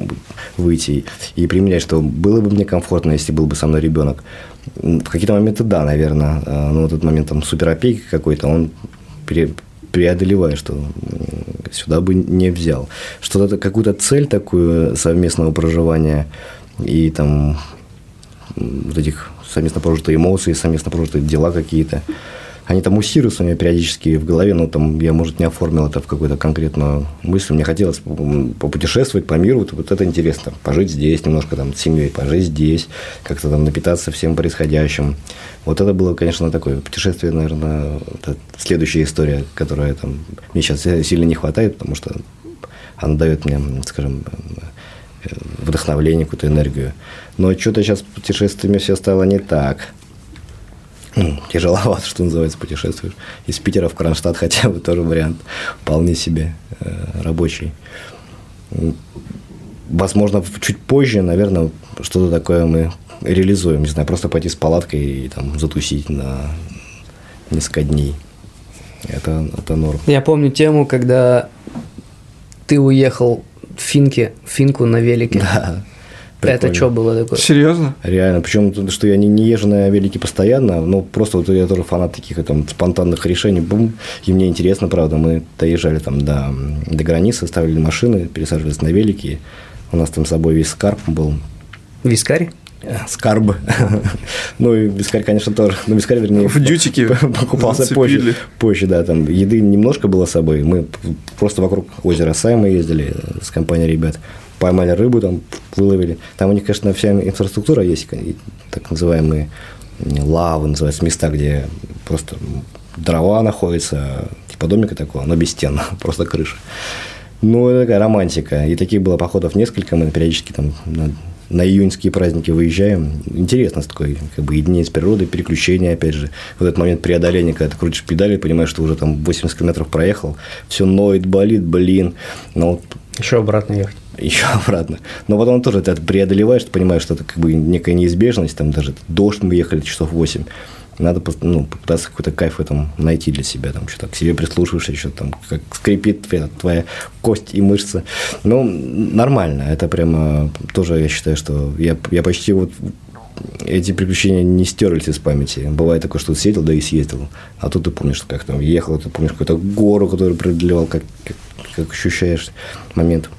выйти и применять, что было бы мне комфортно, если был бы со мной ребенок. В какие-то моменты, да, наверное, а, но вот этот момент там суперопеки какой-то, он преодолевая, что сюда бы не взял. Что-то, какую-то цель такую совместного проживания и там вот этих совместно прожитые эмоции, совместно прожитые дела какие-то – они там муссируются у меня периодически в голове, но там я, может, не оформил это в какую-то конкретную мысль. Мне хотелось попутешествовать по миру, вот это интересно. Пожить здесь, немножко там с семьей, пожить здесь, как-то там напитаться всем происходящим. Вот это было, конечно, такое путешествие, наверное, следующая история, которая там мне сейчас сильно не хватает, потому что она дает мне, скажем, вдохновление, какую-то энергию. Но что-то сейчас с путешествиями все стало не так ну, тяжеловато, что называется, путешествуешь. Из Питера в Кронштадт хотя бы тоже вариант вполне себе э, рабочий. Возможно, чуть позже, наверное, что-то такое мы реализуем. Не знаю, просто пойти с палаткой и там затусить на несколько дней. Это, это норм. Я помню тему, когда ты уехал в Финку на велике. Да. Прикольно. Это что было такое? Серьезно? Реально. Причем, что я не, не езжу на велике постоянно, но просто вот я тоже фанат таких там спонтанных решений. Бум. И мне интересно, правда. Мы доезжали там до, до границы, ставили машины, пересаживались на велики. У нас там с собой весь скарб был. Вискарь? Э, скарб. ну и вискарь, конечно, тоже. Ну, вискарь, вернее, в дютике покупался позже. Позже, да, там еды немножко было с собой. Мы просто вокруг озера Сайма ездили с компанией ребят поймали рыбу, там выловили. Там у них, конечно, вся инфраструктура есть, так называемые лавы, называются места, где просто дрова находятся, типа домика такого, но без стен, просто крыша. Ну, это такая романтика. И таких было походов несколько, мы периодически там на июньские праздники выезжаем. Интересно с такой, как бы, единение с природой, переключение, опять же. Вот этот момент преодоления, когда ты крутишь педали, понимаешь, что уже там 80 километров проехал, все ноет, болит, блин. Но Еще обратно ехать. еще обратно. Но потом тоже ты преодолеваешь, ты понимаешь, что это как бы некая неизбежность, там даже дождь мы ехали часов 8. Надо ну, попытаться какой-то кайф в этом найти для себя, там что-то к себе прислушиваешься, еще там как скрипит твоя, твоя кость и мышца. Ну, нормально, это прямо тоже, я считаю, что я, я почти вот эти приключения не стерлись из памяти. Бывает такое, что съездил, да и съездил. А тут ты помнишь, как там ехал, ты помнишь какую-то гору, которую преодолевал, как, как, как ощущаешь момент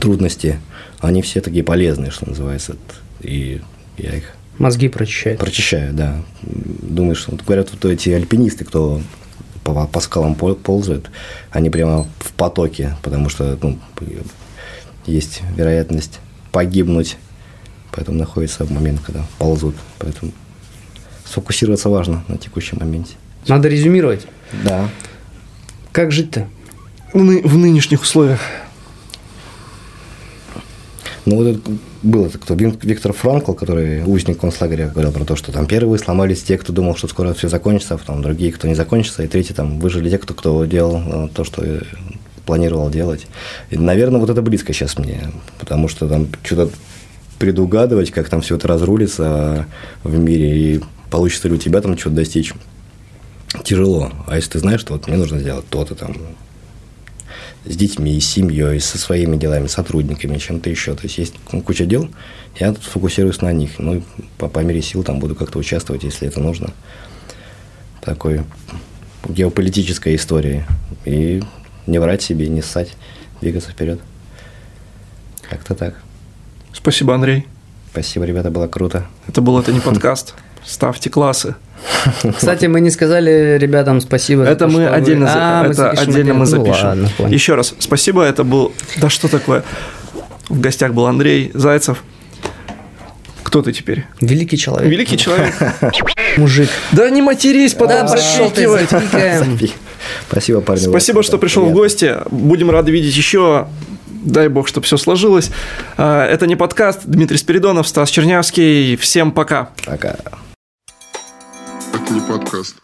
трудности, они все такие полезные, что называется. И я их Мозги прочищает. прочищаю, да. Думаю, что вот говорят, вот эти альпинисты, кто по, по скалам пол- ползают, они прямо в потоке, потому что ну, есть вероятность погибнуть, поэтому находится в момент, когда ползут. Поэтому сфокусироваться важно на текущем моменте. Надо резюмировать. Да. Как жить-то? В ны- в нынешних условиях. Ну, вот это был это кто? Виктор Франкл, который узник концлагеря, говорил про то, что там первые сломались те, кто думал, что скоро все закончится, а потом другие, кто не закончится, и третьи там выжили те, кто, кто делал э, то, что э, планировал делать. И, наверное, вот это близко сейчас мне, потому что там что-то предугадывать, как там все это разрулится в мире, и получится ли у тебя там что-то достичь, тяжело. А если ты знаешь, что вот мне нужно сделать то-то там, с детьми, с семьей, со своими делами, сотрудниками, чем-то еще. То есть есть куча дел, я фокусируюсь на них. Ну, по, по мере сил там буду как-то участвовать, если это нужно. Такой геополитической истории. И не врать себе, не ссать, двигаться вперед. Как-то так. Спасибо, Андрей. Спасибо, ребята, было круто. Это был «Это не подкаст». Ставьте классы. Кстати, мы не сказали ребятам спасибо. Это то, мы отдельно, А, мы это запишем отдельно мы. Ну запишем. ладно, понял. Еще раз, спасибо, это был... Да что такое? В гостях был Андрей Зайцев. Кто ты теперь? Великий человек. Великий человек. мужик. Да не матерись, потом. Спасибо, парни. Спасибо, что пришел в гости. Будем рады видеть еще. Дай бог, чтобы все сложилось. А, Это не подкаст. Дмитрий Спиридонов, Стас Чернявский. Всем пока. Пока. Не подкаст.